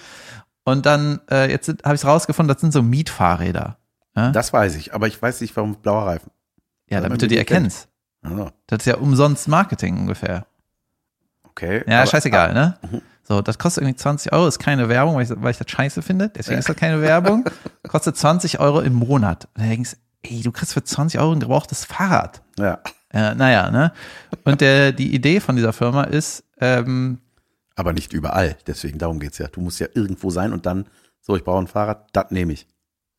Speaker 2: Und dann, äh, jetzt habe ich es rausgefunden, das sind so Mietfahrräder.
Speaker 1: Das weiß ich, aber ich weiß nicht, warum blauer Reifen.
Speaker 2: Ja, damit du die erkennst.
Speaker 1: Also,
Speaker 2: Das ist ja umsonst Marketing ungefähr.
Speaker 1: okay.
Speaker 2: Ja,
Speaker 1: aber-
Speaker 2: scheißegal, ne?
Speaker 1: Mhm.
Speaker 2: So, das kostet irgendwie 20 Euro, ist keine Werbung, weil ich, weil ich das scheiße finde. Deswegen ist das keine Werbung. [laughs] Kostet 20 Euro im Monat. Und da denkst du, ey, du kriegst für 20 Euro ein gebrauchtes Fahrrad.
Speaker 1: Ja.
Speaker 2: Äh, naja, ne? Und der, die Idee von dieser Firma ist, ähm,
Speaker 1: Aber nicht überall. Deswegen, darum geht's ja. Du musst ja irgendwo sein und dann, so, ich brauche ein Fahrrad, das nehme ich.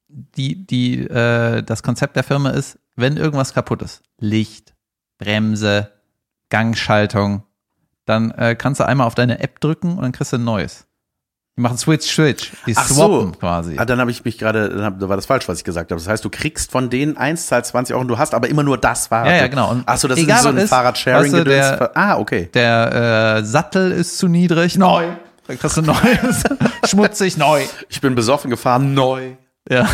Speaker 2: die, die, äh, das Konzept der Firma ist, wenn irgendwas kaputt ist, Licht, Bremse, Gangschaltung, dann äh, kannst du einmal auf deine App drücken und dann kriegst du ein neues. Die machen Switch, Switch. Die
Speaker 1: Ach
Speaker 2: swappen
Speaker 1: so.
Speaker 2: quasi.
Speaker 1: Ah, dann habe ich mich gerade, dann hab, da war das falsch, was ich gesagt habe. Das heißt, du kriegst von denen eins, zahlst 20 Euro und du hast aber immer nur das Fahrrad.
Speaker 2: Ja, ja, genau. Und
Speaker 1: Ach so, das
Speaker 2: egal,
Speaker 1: ist so ein
Speaker 2: ist,
Speaker 1: Fahrrad-Sharing.
Speaker 2: weißt du, der-
Speaker 1: ah, okay.
Speaker 2: Der äh, Sattel ist zu niedrig, neu. Dann kriegst du ein neues. [laughs] Schmutzig, neu.
Speaker 1: Ich bin besoffen gefahren, neu.
Speaker 2: Ja.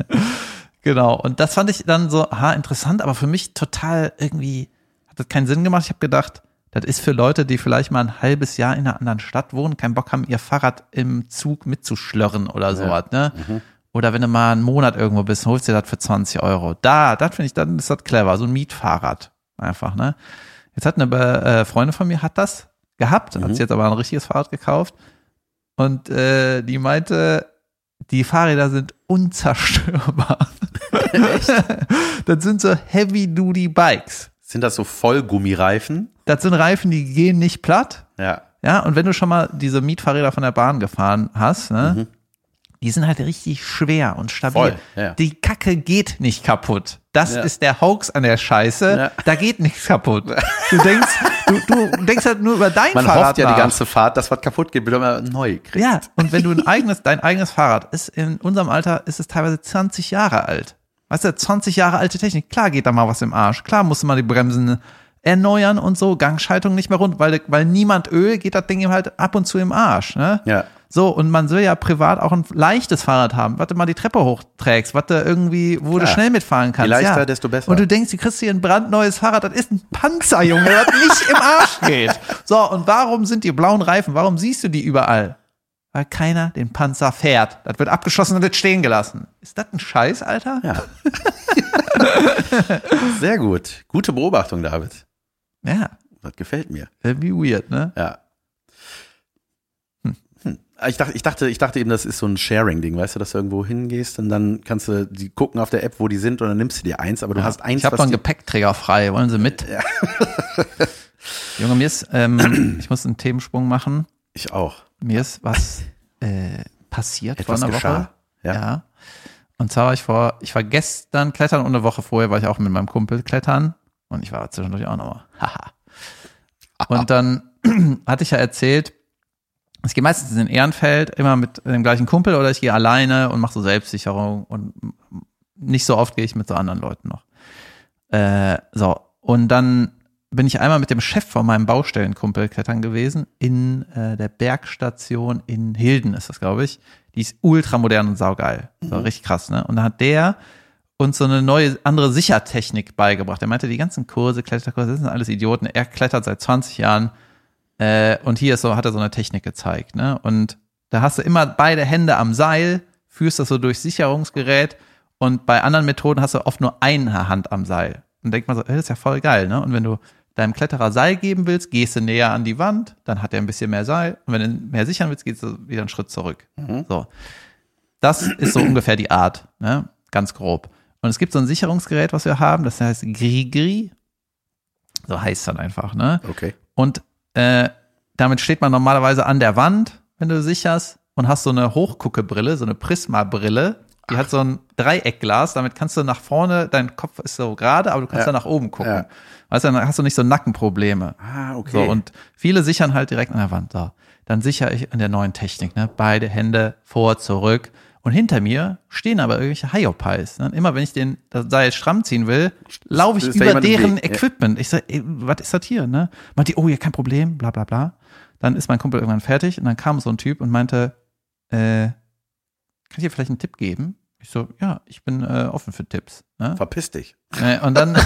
Speaker 2: [laughs] genau. Und das fand ich dann so, aha, interessant, aber für mich total irgendwie hat das keinen Sinn gemacht. Ich habe gedacht, das ist für Leute, die vielleicht mal ein halbes Jahr in einer anderen Stadt wohnen, keinen Bock haben, ihr Fahrrad im Zug mitzuschlörren oder sowas, ne? Oder wenn du mal einen Monat irgendwo bist, holst du das für 20 Euro. Da, das finde ich, dann ist das clever, so ein Mietfahrrad. Einfach, ne? Jetzt hat eine äh, Freundin von mir hat das gehabt, hat sich jetzt aber ein richtiges Fahrrad gekauft. Und äh, die meinte, die Fahrräder sind unzerstörbar. [laughs] [laughs] das sind so Heavy-Duty-Bikes.
Speaker 1: Sind das so Vollgummireifen?
Speaker 2: Das sind Reifen, die gehen nicht platt.
Speaker 1: Ja.
Speaker 2: Ja, und wenn du schon mal diese Mietfahrräder von der Bahn gefahren hast, ne, die sind halt richtig schwer und stabil.
Speaker 1: Voll, ja.
Speaker 2: Die Kacke geht nicht kaputt. Das
Speaker 1: Ja.
Speaker 2: ist der Hoax an der Scheiße.
Speaker 1: Ja.
Speaker 2: Da geht nichts kaputt. Du denkst, du, du denkst halt nur über dein
Speaker 1: Man
Speaker 2: Fahrrad
Speaker 1: hofft ja
Speaker 2: nach.
Speaker 1: die ganze Fahrt, dass was kaputt geht, bis man neu kriegt.
Speaker 2: Ja, und wenn du ein eigenes, dein eigenes Fahrrad ist, in unserem Alter ist es teilweise 20 Jahre alt. Weißt du, 20 Jahre alte Technik. Klar geht da mal was im Arsch. Klar musst du mal die Bremsen erneuern und so, Gangschaltung nicht mehr rund, weil, weil niemand Öl geht das Ding ihm halt ab und zu im Arsch, ne?
Speaker 1: Ja.
Speaker 2: So, und man will ja privat auch ein leichtes Fahrrad haben, was du mal die Treppe hochträgst, was du irgendwie, wo du
Speaker 1: Klar.
Speaker 2: schnell mitfahren kannst.
Speaker 1: leichter,
Speaker 2: ja.
Speaker 1: desto besser.
Speaker 2: Und du denkst, du kriegst hier ein brandneues Fahrrad, das ist ein Panzer, Junge, das nicht im Arsch geht. [laughs] So, und warum sind die blauen Reifen? Warum siehst du die überall? Weil keiner den Panzer fährt. Das wird abgeschossen und wird stehen gelassen. Ist das ein Scheiß, Alter?
Speaker 1: Ja. [laughs] Sehr gut. Gute Beobachtung, David.
Speaker 2: Ja,
Speaker 1: Das gefällt mir.
Speaker 2: irgendwie weird, ne?
Speaker 1: Ja. Hm. Ich dachte, ich dachte, ich dachte eben, das ist so ein Sharing-Ding, weißt du, dass du irgendwo hingehst und dann kannst du die gucken auf der App, wo die sind und dann nimmst du dir eins, aber du hast eins,
Speaker 2: Ich habe doch einen Gepäckträger frei. Wollen Sie mit? [laughs] Junge, mir ist, ähm, [clears throat] ich muss einen Themensprung machen.
Speaker 1: ich auch.
Speaker 2: Mir ist was äh, passiert
Speaker 1: Etwas
Speaker 2: vor einer
Speaker 1: geschah.
Speaker 2: Woche.
Speaker 1: Ja.
Speaker 2: Und zwar war ich vor, ich war gestern klettern und eine Woche vorher war ich auch mit meinem Kumpel klettern und ich war zwischendurch auch nochmal. [laughs] Haha. Und dann [clears throat] hatte ich ja erzählt, ich gehe meistens in Ehrenfeld, immer mit dem gleichen Kumpel oder ich gehe alleine und mache so Selbstsicherung und nicht so oft gehe ich mit so anderen Leuten noch. Äh, so, und dann bin ich einmal mit dem Chef von meinem Baustellenkumpel klettern gewesen in äh, der Bergstation in Hilden ist das, glaube ich. Die ist ultra modern und saugeil. So richtig krass, ne? Und da hat der uns so eine neue, andere Sichertechnik beigebracht. Er meinte, die ganzen Kurse, Kletterkurse, das sind alles Idioten. Er klettert seit 20 Jahren äh, und hier ist so, hat er so eine Technik gezeigt, ne? Und da hast du immer beide Hände am Seil, führst das so durch Sicherungsgerät und bei anderen Methoden hast du oft nur eine Hand am Seil. Und denkt man so, ey, das ist ja voll geil, ne? Und wenn du deinem Kletterer Seil geben willst, gehst du näher an die Wand, dann hat er ein bisschen mehr Seil. Und wenn du mehr sichern willst, gehst du wieder einen Schritt zurück. So. Das ist so ungefähr die Art, ne? Ganz grob. Und es gibt so ein Sicherungsgerät, was wir haben, das heißt Grigri. So heißt dann einfach, ne?
Speaker 1: Okay.
Speaker 2: Und äh, damit steht man normalerweise an der Wand, wenn du sicherst, und hast so eine Hochguckebrille, so eine Prisma-Brille Die hat so ein Dreieckglas, damit kannst du nach vorne, dein Kopf ist so gerade, aber du kannst
Speaker 1: Ja.
Speaker 2: da nach oben gucken.
Speaker 1: Ja.
Speaker 2: Weißt du, dann hast du nicht so Nackenprobleme.
Speaker 1: Ah, okay.
Speaker 2: So, und viele sichern halt direkt an der Wand. So. Dann sichere ich an der neuen Technik, ne? Beide Hände vor, zurück. Und hinter mir stehen aber irgendwelche Hyopies. Ne? Immer wenn ich den das Seil stramm ziehen will, laufe ich über deren
Speaker 1: Weg? Ja.
Speaker 2: Equipment. Ich sage, was ist das hier? Ne? Meint die, oh, ja, kein Problem, bla bla bla. Dann ist mein Kumpel irgendwann fertig und dann kam so ein Typ und meinte, äh, kann ich dir vielleicht einen Tipp geben? Ich so, ja, ich bin äh, offen für Tipps. Ne?
Speaker 1: Verpiss dich.
Speaker 2: Äh, Und dann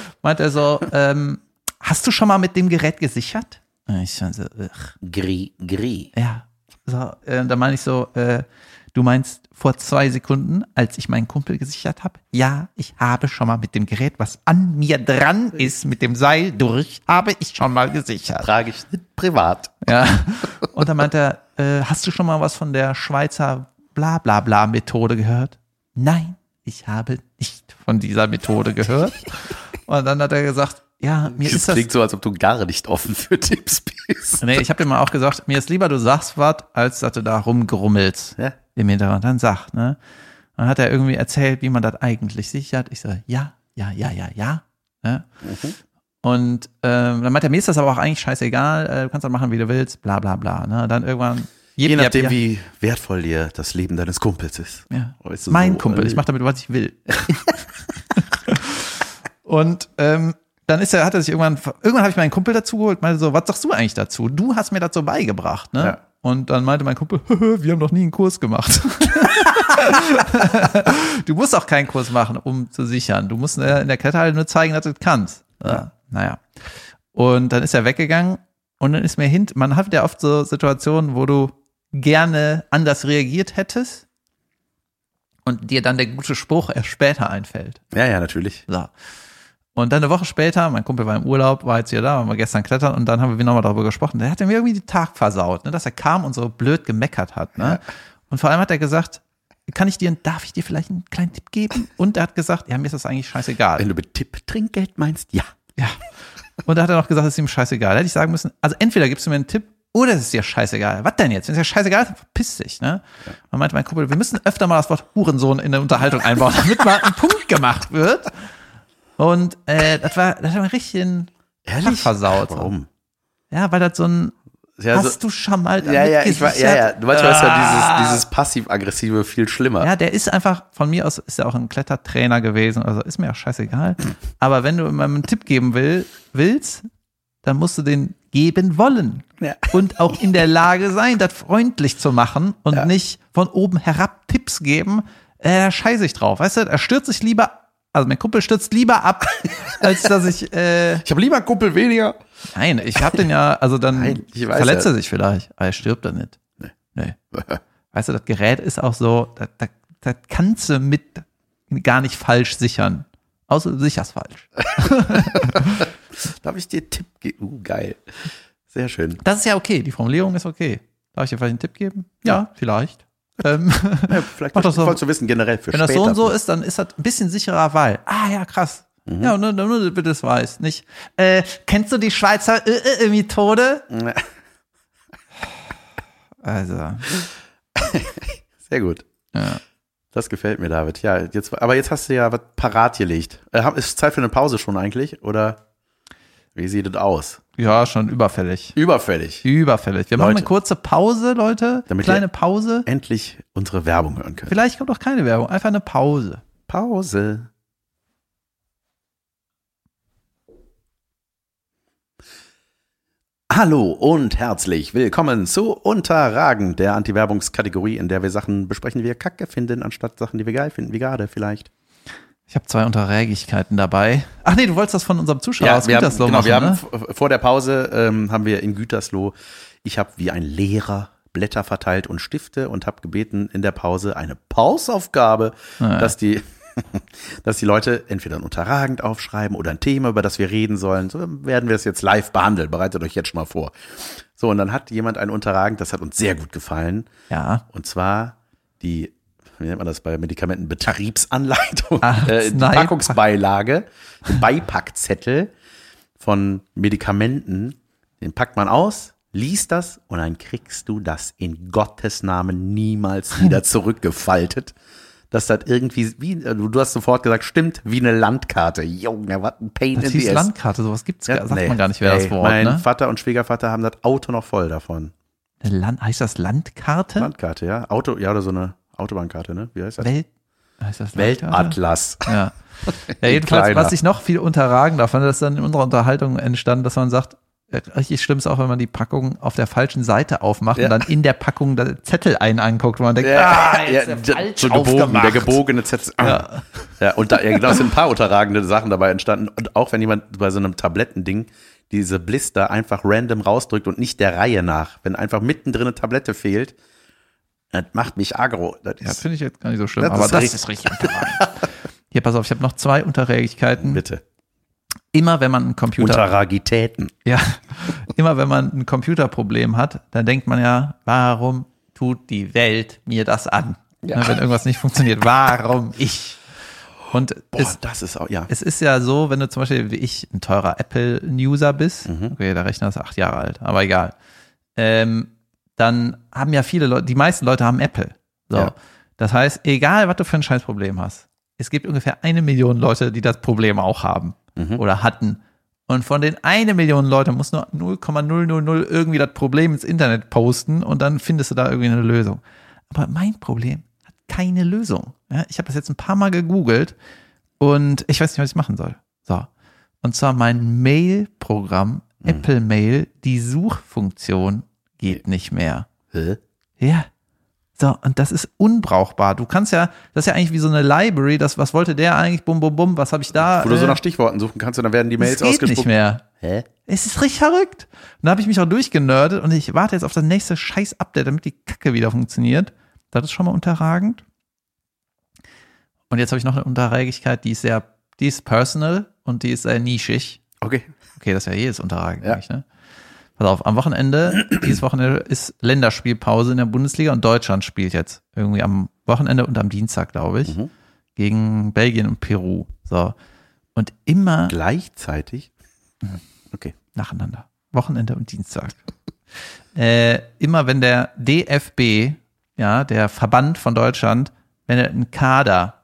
Speaker 2: [laughs] meint er so, ähm, hast du schon mal mit dem Gerät gesichert? Und Ich so, ugh.
Speaker 1: Gri, gri.
Speaker 2: ja. So, äh, dann meine ich so, äh, du meinst vor zwei Sekunden, als ich meinen Kumpel gesichert habe? Ja, ich habe schon mal mit dem Gerät, was an mir dran ist, mit dem Seil durch, habe ich schon mal gesichert.
Speaker 1: Trage ich nicht privat.
Speaker 2: Ja. [laughs] Und dann meint er, äh, hast du schon mal was von der Schweizer Bla-Bla-Bla-Methode gehört? Nein, ich habe nicht von dieser Methode gehört. [laughs] Und dann hat er gesagt, ja, mir
Speaker 1: Das
Speaker 2: ist das.
Speaker 1: klingt so, als ob du gar nicht offen für Tipps bist.
Speaker 2: Nee, ich habe dir mal auch gesagt, mir ist lieber, du sagst was, als dass du da rumgrummelst
Speaker 1: Ja.
Speaker 2: im Hintergrund. Dann sag, ne? Dann hat er irgendwie erzählt, wie man das eigentlich sichert. Ich sage, ja, ja, ja, ja, ja. Ne? Und ähm, dann meint er, mir ist das aber auch eigentlich scheißegal, äh, du kannst das machen, wie du willst, bla bla bla. Ne? Dann irgendwann.
Speaker 1: Je
Speaker 2: Jep,
Speaker 1: nachdem,
Speaker 2: jep, ja.
Speaker 1: wie wertvoll dir das Leben deines Kumpels ist.
Speaker 2: Ja.
Speaker 1: Weißt du,
Speaker 2: mein
Speaker 1: so,
Speaker 2: Kumpel,
Speaker 1: äh,
Speaker 2: ich mache damit, was ich will. [laughs] und ähm, dann ist er, hat er sich irgendwann, irgendwann habe ich meinen Kumpel dazu geholt, meinte so, was sagst du eigentlich dazu? Du hast mir so beigebracht, ne?
Speaker 1: Ja.
Speaker 2: Und dann meinte mein Kumpel, [laughs] wir haben noch nie einen Kurs gemacht. [laughs] du musst auch keinen Kurs machen, um zu sichern. Du musst äh, in der Kletterhalle nur zeigen, dass du das kannst. Ja. Naja. Und dann ist er weggegangen und dann ist mir hint, man hat ja oft so Situationen, wo du gerne anders reagiert hättest und dir dann der gute Spruch erst später einfällt.
Speaker 1: Ja, ja, natürlich.
Speaker 2: So. Und dann eine Woche später, mein Kumpel war im Urlaub, war jetzt hier da, waren wir gestern klettern und dann haben wir nochmal darüber gesprochen. Der hat mir irgendwie den Tag versaut, ne, dass er kam und so blöd gemeckert hat. Ne? Und vor allem hat er gesagt, kann ich dir, darf ich dir vielleicht einen kleinen Tipp geben? Und er hat gesagt, ja, mir ist das eigentlich scheißegal.
Speaker 1: Wenn du mit Tipp Trinkgeld meinst, ja.
Speaker 2: Ja. Und da hat er noch gesagt, es ist ihm scheißegal. Da hätte ich sagen müssen, also entweder gibst du mir einen Tipp oder es ist dir scheißegal. Was denn jetzt? Wenn es dir scheißegal ist, dann verpiss dich, ne? Und meinte mein Kumpel, wir müssen öfter mal das Wort Hurensohn in der Unterhaltung einbauen, damit mal ein Punkt gemacht wird. Und äh, das war, das war ein richtig ein Tag versaut.
Speaker 1: Warum?
Speaker 2: Ja, weil das so ein
Speaker 1: Ja,
Speaker 2: Hast du schon mal
Speaker 1: ja, ja, ich war, ja, ja. Du manchmal ist ja
Speaker 2: Ah.
Speaker 1: dieses, dieses passiv-aggressive viel schlimmer.
Speaker 2: Ja, der ist einfach, von mir aus ist er auch ein Klettertrainer gewesen, also ist mir auch scheißegal. Aber wenn du ihm einen Tipp geben will, willst, dann musst du den geben wollen.
Speaker 1: Ja.
Speaker 2: Und auch in der Lage sein, das freundlich zu machen und
Speaker 1: Ja.
Speaker 2: nicht von oben herab Tipps geben. Äh, scheiße ich drauf. Weißt du, er stürzt sich lieber, also mein Kumpel stürzt lieber ab, [laughs] als dass ich, äh,
Speaker 1: Ich habe lieber einen Kumpel weniger.
Speaker 2: nein, ich hab den ja, also dann
Speaker 1: Nein, ich weiß
Speaker 2: verletzt
Speaker 1: ja.
Speaker 2: er sich vielleicht, aber er stirbt dann nicht.
Speaker 1: Nee.
Speaker 2: Nee. [laughs] Weißt du, das Gerät ist auch so, da, da, da kannst du mit gar nicht falsch sichern. Außer du sicherst falsch. [laughs]
Speaker 1: Darf ich dir einen Tipp geben? Uh, geil. Sehr schön.
Speaker 2: Das ist ja okay, die Formulierung ist okay. Darf ich dir vielleicht einen Tipp geben? Ja, vielleicht. [laughs] Ähm,
Speaker 1: Ja, vielleicht
Speaker 2: Mach das so.
Speaker 1: du wissen, generell für
Speaker 2: wenn das so und so ist, dann ist das ein bisschen sicherer, weil, ah ja, krass.
Speaker 1: Mhm.
Speaker 2: Ja, nur, nur damit du das weißt. Nicht, äh, kennst du die Schweizer äh, äh, Methode?
Speaker 1: Ja, [laughs]
Speaker 2: Also, [laughs]
Speaker 1: Sehr gut.
Speaker 2: ja.
Speaker 1: Das gefällt mir, David. Ja, jetzt, aber jetzt hast du ja was parat gelegt. Äh, ist Zeit für eine Pause schon eigentlich? Oder wie sieht es aus?
Speaker 2: ja, schon überfällig.
Speaker 1: Überfällig.
Speaker 2: Überfällig. Wir machen
Speaker 1: Leute.
Speaker 2: eine kurze Pause, Leute.
Speaker 1: Damit
Speaker 2: Kleine Pause.
Speaker 1: Endlich unsere Werbung hören können.
Speaker 2: Vielleicht kommt auch keine Werbung, einfach eine Pause.
Speaker 1: Pause. Hallo und herzlich willkommen zu Unterragen, der Anti-Werbungskategorie, in der wir Sachen besprechen, die wir kacke finden, anstatt Sachen, die wir geil finden, wie gerade vielleicht.
Speaker 2: Ich habe zwei Unterrägigkeiten dabei. Ach nee, du wolltest das von unserem Zuschauer aus
Speaker 1: wir haben,
Speaker 2: Gütersloh
Speaker 1: genau,
Speaker 2: machen,
Speaker 1: wir haben
Speaker 2: ne?
Speaker 1: v- vor der Pause ähm, haben wir in Gütersloh, ich habe wie ein Lehrer Blätter verteilt und Stifte und habe gebeten in der Pause eine Pausaufgabe,
Speaker 2: Ja.
Speaker 1: dass die [laughs] dass die Leute entweder ein Unterragend aufschreiben oder ein Thema, über das wir reden sollen. So werden wir es jetzt live behandeln. Bereitet euch jetzt schon mal vor. So, und dann hat jemand ein Unterragend, das hat uns sehr gut gefallen.
Speaker 2: Ja.
Speaker 1: Und zwar die, wie nennt man das bei Medikamenten, Betriebsanleitung,
Speaker 2: Arznei-
Speaker 1: äh, die Packungsbeilage, den Beipackzettel von Medikamenten, den packt man aus, liest das und dann kriegst du das in Gottes Namen niemals wieder [laughs] zurückgefaltet. dass das irgendwie, wie, äh, du hast sofort gesagt, stimmt, wie eine Landkarte. Junge, was ein Pain
Speaker 2: Das
Speaker 1: in the
Speaker 2: hieß
Speaker 1: ass.
Speaker 2: Landkarte, sowas gibt's,
Speaker 1: Ja,
Speaker 2: gar- sagt
Speaker 1: nee.
Speaker 2: man gar nicht, wer das
Speaker 1: Ey,
Speaker 2: Wort,
Speaker 1: Mein
Speaker 2: ne?
Speaker 1: Vater und Schwiegervater haben das Auto noch voll davon.
Speaker 2: Land, heißt das Landkarte?
Speaker 1: Landkarte, ja. Auto, ja, oder so eine Autobahnkarte, ne? Wie heißt das?
Speaker 2: Welt, heißt das?
Speaker 1: Weltatlas.
Speaker 2: Ja. [laughs] ja jedenfalls, was ich noch viel unterragen darf, das ist dann in unserer Unterhaltung entstanden, dass man sagt, äh, richtig schlimm ist auch, wenn man die Packung auf der falschen Seite aufmacht
Speaker 1: Ja.
Speaker 2: und dann in der Packung der Zettel einen anguckt, wo man denkt,
Speaker 1: Ja,
Speaker 2: ah,
Speaker 1: ja, der-
Speaker 2: er falsch
Speaker 1: so gebogen, der gebogene Zettel. Ja. ja, und da, ja, genau, sind ein paar unterragende Sachen dabei entstanden. Und auch wenn jemand bei so einem Tablettending diese Blister einfach random rausdrückt und nicht der Reihe nach, wenn einfach mittendrin eine Tablette fehlt, das macht mich aggro. Das
Speaker 2: Ja, finde ich jetzt gar nicht so schlimm,
Speaker 1: Das
Speaker 2: aber
Speaker 1: ist
Speaker 2: das
Speaker 1: richtig-
Speaker 2: ist richtig. [laughs] Hier, pass auf, ich habe noch zwei Unterrägigkeiten.
Speaker 1: bitte.
Speaker 2: Immer wenn man einen Computer
Speaker 1: Unterragitäten.
Speaker 2: Ja, [laughs] immer wenn man ein Computerproblem hat, dann denkt man ja, warum tut die Welt mir das an?
Speaker 1: Ja.
Speaker 2: Ne, Wenn irgendwas nicht funktioniert, warum ich? Und
Speaker 1: Boah,
Speaker 2: es,
Speaker 1: das ist auch, ja.
Speaker 2: es ist ja so, wenn du zum Beispiel wie ich ein teurer Apple-User bist,
Speaker 1: Mhm.
Speaker 2: okay, der Rechner ist acht Jahre alt, aber egal, ähm, dann haben ja viele Leute, die meisten Leute haben Apple. So.
Speaker 1: Ja.
Speaker 2: Das heißt, egal was du für ein Scheißproblem hast, es gibt ungefähr eine Million Leute, die das Problem auch haben
Speaker 1: Mhm.
Speaker 2: oder hatten. Und von den eine Million Leute muss nur 0,000 irgendwie das Problem ins Internet posten und dann findest du da irgendwie eine Lösung. Aber mein Problem hat keine Lösung. Ja, ich habe das jetzt ein paar Mal gegoogelt und ich weiß nicht, was ich machen soll. So. Und zwar mein Mail-Programm, Apple Mail, die Suchfunktion geht nicht mehr.
Speaker 1: Hä?
Speaker 2: Ja. So, und das ist unbrauchbar. Du kannst ja, das ist ja eigentlich wie so eine Library, das, was wollte der eigentlich, bum, bum, bum, was habe ich da?
Speaker 1: Wo du so
Speaker 2: Äh,
Speaker 1: nach Stichworten suchen kannst und dann werden die Mails
Speaker 2: es geht
Speaker 1: ausgespuckt.
Speaker 2: nicht mehr.
Speaker 1: Hä?
Speaker 2: Es ist richtig verrückt. Und da habe ich mich auch durchgenördet und ich warte jetzt auf das nächste scheiß Update, damit die Kacke wieder funktioniert. Das ist schon mal unterragend. Und jetzt habe ich noch eine Unterrägigkeit, die ist sehr, die ist personal und die ist sehr nischig.
Speaker 1: Okay.
Speaker 2: Okay, das ist ja jedes unterragend,
Speaker 1: Ja.
Speaker 2: eigentlich, ne? Pass auf, am Wochenende, [clears throat] dieses Wochenende ist Länderspielpause in der Bundesliga und Deutschland spielt jetzt irgendwie am Wochenende und am Dienstag, glaube ich,
Speaker 1: Mhm.
Speaker 2: gegen Belgien und Peru. So. Und immer
Speaker 1: Gleichzeitig? Okay.
Speaker 2: nacheinander. Wochenende und Dienstag. äh, immer wenn der DFB, ja, der Verband von Deutschland, wenn er einen Kader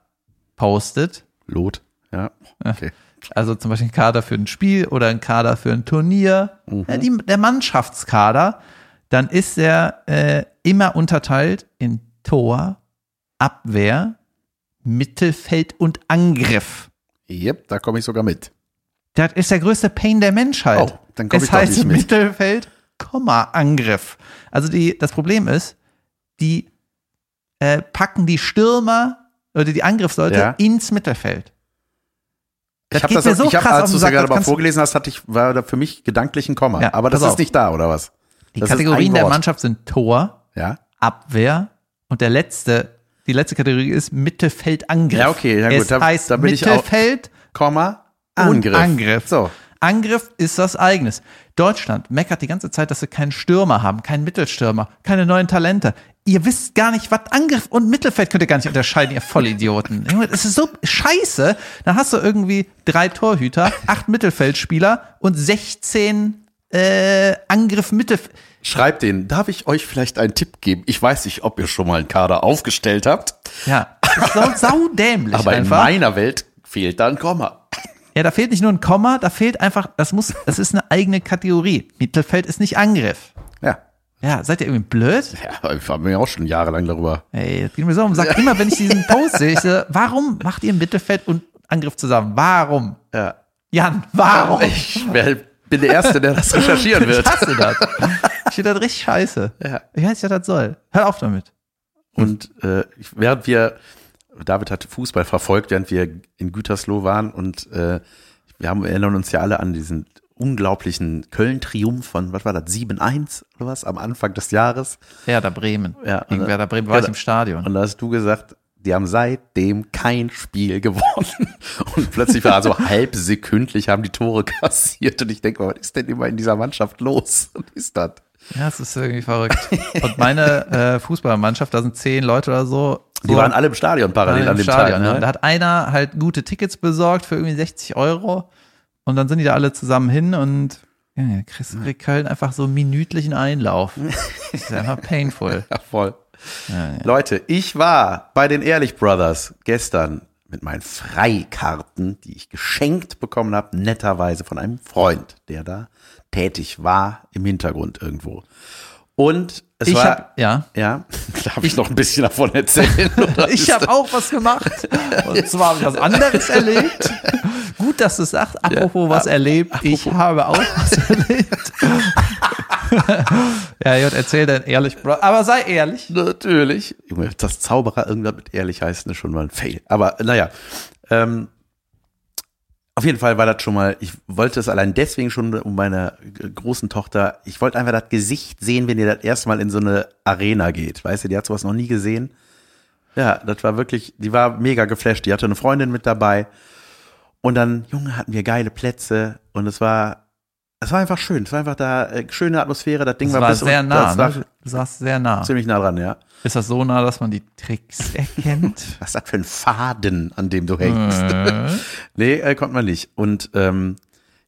Speaker 2: postet,
Speaker 1: Lot. Ja. Okay.
Speaker 2: Also zum Beispiel ein Kader für ein Spiel oder ein Kader für ein Turnier, äh, die, der Mannschaftskader, dann ist er äh, immer unterteilt in Tor, Abwehr, Mittelfeld und Angriff.
Speaker 1: Yep, da komme ich sogar mit.
Speaker 2: Das ist der größte Pain der Menschheit.
Speaker 1: Oh, dann komm
Speaker 2: es
Speaker 1: ich doch
Speaker 2: heißt
Speaker 1: mit.
Speaker 2: Mittelfeld, Komma, Angriff. Also die, das Problem ist, die äh, packen die Stürmer oder die Angriffsleute
Speaker 1: Ja.
Speaker 2: ins Mittelfeld. Das
Speaker 1: ich habe das,
Speaker 2: mir so
Speaker 1: ich hab,
Speaker 2: krass
Speaker 1: als du es ja gerade mal vorgelesen hast, hatte ich, war da für mich gedanklich ein Komma.
Speaker 2: Ja,
Speaker 1: Aber das ist
Speaker 2: auf.
Speaker 1: nicht da, oder was?
Speaker 2: Die
Speaker 1: Das
Speaker 2: Kategorien der. Mannschaft sind Tor,
Speaker 1: Ja?
Speaker 2: Abwehr und der letzte, die letzte Kategorie ist Mittelfeld, Angriff.
Speaker 1: Ja, okay, ja gut,
Speaker 2: Es
Speaker 1: da-
Speaker 2: heißt
Speaker 1: da bin ich auch-
Speaker 2: Mittelfeld
Speaker 1: Komma, Angriff.
Speaker 2: Angriff.
Speaker 1: So.
Speaker 2: Angriff ist was eigenes. Deutschland meckert die ganze Zeit, dass sie keinen Stürmer haben, keinen Mittelstürmer, keine neuen Talente. Ihr wisst gar nicht, was Angriff und Mittelfeld könnt ihr gar nicht unterscheiden, ihr Vollidioten. [laughs] Das ist so scheiße. Dann hast du irgendwie drei Torhüter, acht Mittelfeldspieler und 16 äh, Angriff Mittelfeld.
Speaker 1: Schreibt den, darf ich euch vielleicht einen Tipp geben? Ich weiß nicht, ob ihr schon mal einen Kader aufgestellt habt,
Speaker 2: Ja, das [laughs] ist sau, sau dämlich
Speaker 1: aber in
Speaker 2: einfach.
Speaker 1: meiner Welt fehlt da ein Komma.
Speaker 2: Ja, da fehlt nicht nur ein Komma, da fehlt einfach, das muss, das ist eine eigene Kategorie. Mittelfeld ist nicht Angriff.
Speaker 1: Ja.
Speaker 2: Ja, seid ihr irgendwie blöd?
Speaker 1: Ja, ich war mir auch schon jahrelang darüber.
Speaker 2: Ey, das geht mir so um. Sag immer, wenn ich diesen Post sehe, ich so, warum macht ihr Mittelfeld und Angriff zusammen? Warum?
Speaker 1: Ja.
Speaker 2: Jan, warum?
Speaker 1: Ich bin der Erste, der das recherchieren wird. [laughs]
Speaker 2: Ich hasse das. Ich finde das richtig scheiße.
Speaker 1: Ja.
Speaker 2: Ich weiß nicht, was das soll. Hör auf damit.
Speaker 1: Und äh, während wir, David hat Fußball verfolgt, während wir in Gütersloh waren und äh, wir haben, erinnern uns ja alle an diesen unglaublichen Köln-Triumph von, was war das, 7-1 oder was, am Anfang des Jahres.
Speaker 2: Werder Bremen.
Speaker 1: Ja,
Speaker 2: Gegen
Speaker 1: und-
Speaker 2: Werder Bremen war
Speaker 1: ja,
Speaker 2: ich im Stadion.
Speaker 1: Und da hast du gesagt, die haben seitdem kein Spiel [laughs] gewonnen. Und plötzlich war so halb sekündlich haben die Tore kassiert. Und ich denke, was ist denn immer in dieser Mannschaft los? Was ist das?
Speaker 2: Ja, es ist irgendwie verrückt. Und meine äh, Fußballmannschaft, da sind zehn Leute oder so.
Speaker 1: Die
Speaker 2: so
Speaker 1: waren alle im Stadion parallel an dem
Speaker 2: Stadion,
Speaker 1: Tag.
Speaker 2: ja.
Speaker 1: Ne?
Speaker 2: Da hat einer halt gute Tickets besorgt für irgendwie 60 Euro. Und dann sind die da alle zusammen hin und ja, kriegst kriegt Köln einfach so minütlichen Einlauf. Das [laughs] ist einfach painful.
Speaker 1: Ja, voll. Leute, ich war bei den Ehrlich Brothers gestern mit meinen Freikarten, die ich geschenkt bekommen habe, netterweise von einem Freund, der da tätig war im Hintergrund irgendwo. Und es
Speaker 2: Ich
Speaker 1: war,
Speaker 2: hab- ja.
Speaker 1: ja, [laughs] darf ich noch ein bisschen davon erzählen? [laughs]
Speaker 2: Ich habe auch was gemacht. Und zwar habe ich was anderes erlebt. Gut, dass du sagst. Apropos was erlebt. Ich habe auch was erlebt. [laughs] ja, Jott, erzähl dann ehrlich, Bro. Aber sei ehrlich.
Speaker 1: Natürlich. Junge, das Zauberer irgendwas mit ehrlich heißen ist schon mal ein Fail. Aber naja, ähm, auf jeden Fall war das schon mal, ich wollte es allein deswegen schon um meine großen Tochter, ich wollte einfach das Gesicht sehen, wenn ihr das erste Mal in so eine Arena geht. Weißt du, die hat sowas noch nie gesehen. Ja, das war wirklich, die war mega geflasht. Die hatte eine Freundin mit dabei. Und dann, Junge, hatten wir geile Plätze und es war, es war einfach schön. Es war einfach da, äh, schöne Atmosphäre. Das Ding
Speaker 2: Das
Speaker 1: war,
Speaker 2: war
Speaker 1: bis
Speaker 2: sehr nah.
Speaker 1: das
Speaker 2: Ne? Du saßt sehr nah.
Speaker 1: ziemlich nah dran, ja.
Speaker 2: Ist das so nah, dass man die Tricks [laughs] erkennt?
Speaker 1: Was ist das für ein Faden, an dem du hängst?
Speaker 2: Äh. [laughs]
Speaker 1: nee, äh, konnte man nicht. Und ähm,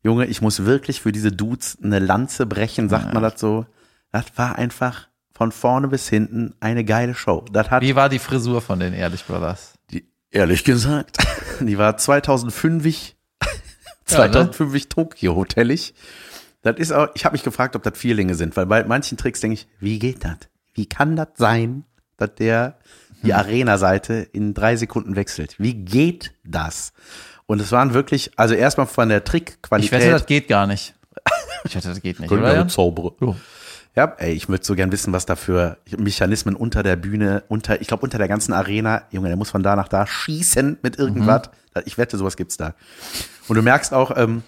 Speaker 1: Junge, ich muss wirklich für diese Dudes eine Lanze brechen, sagt man das so. Das war einfach von vorne bis hinten eine geile Show. Das hat,
Speaker 2: Wie war die Frisur von den Ehrlich Brothers?
Speaker 1: die, ehrlich gesagt, [laughs] die war 2005
Speaker 2: Ja, ne?
Speaker 1: 2005 Tokio hotellig. Das ist auch, ich habe mich gefragt, ob das Vierlinge sind, weil bei manchen Tricks denke ich, wie geht das? Wie kann das sein, dass der die
Speaker 2: Hm.
Speaker 1: Arena-Seite in drei Sekunden wechselt? Wie geht das? Und es waren wirklich, also erstmal von der
Speaker 2: Ich
Speaker 1: Trickqualität.
Speaker 2: wette, das geht gar nicht. Ich wette, das geht nicht. Oder?
Speaker 1: zaubern.
Speaker 2: So.
Speaker 1: Ja, ey, ich würde so gern wissen, was da für Mechanismen unter der Bühne, unter, ich glaube unter der ganzen Arena, Junge, der muss von da nach da schießen mit irgendwas. Ich wette, sowas gibt's da. Und du merkst auch, ähm,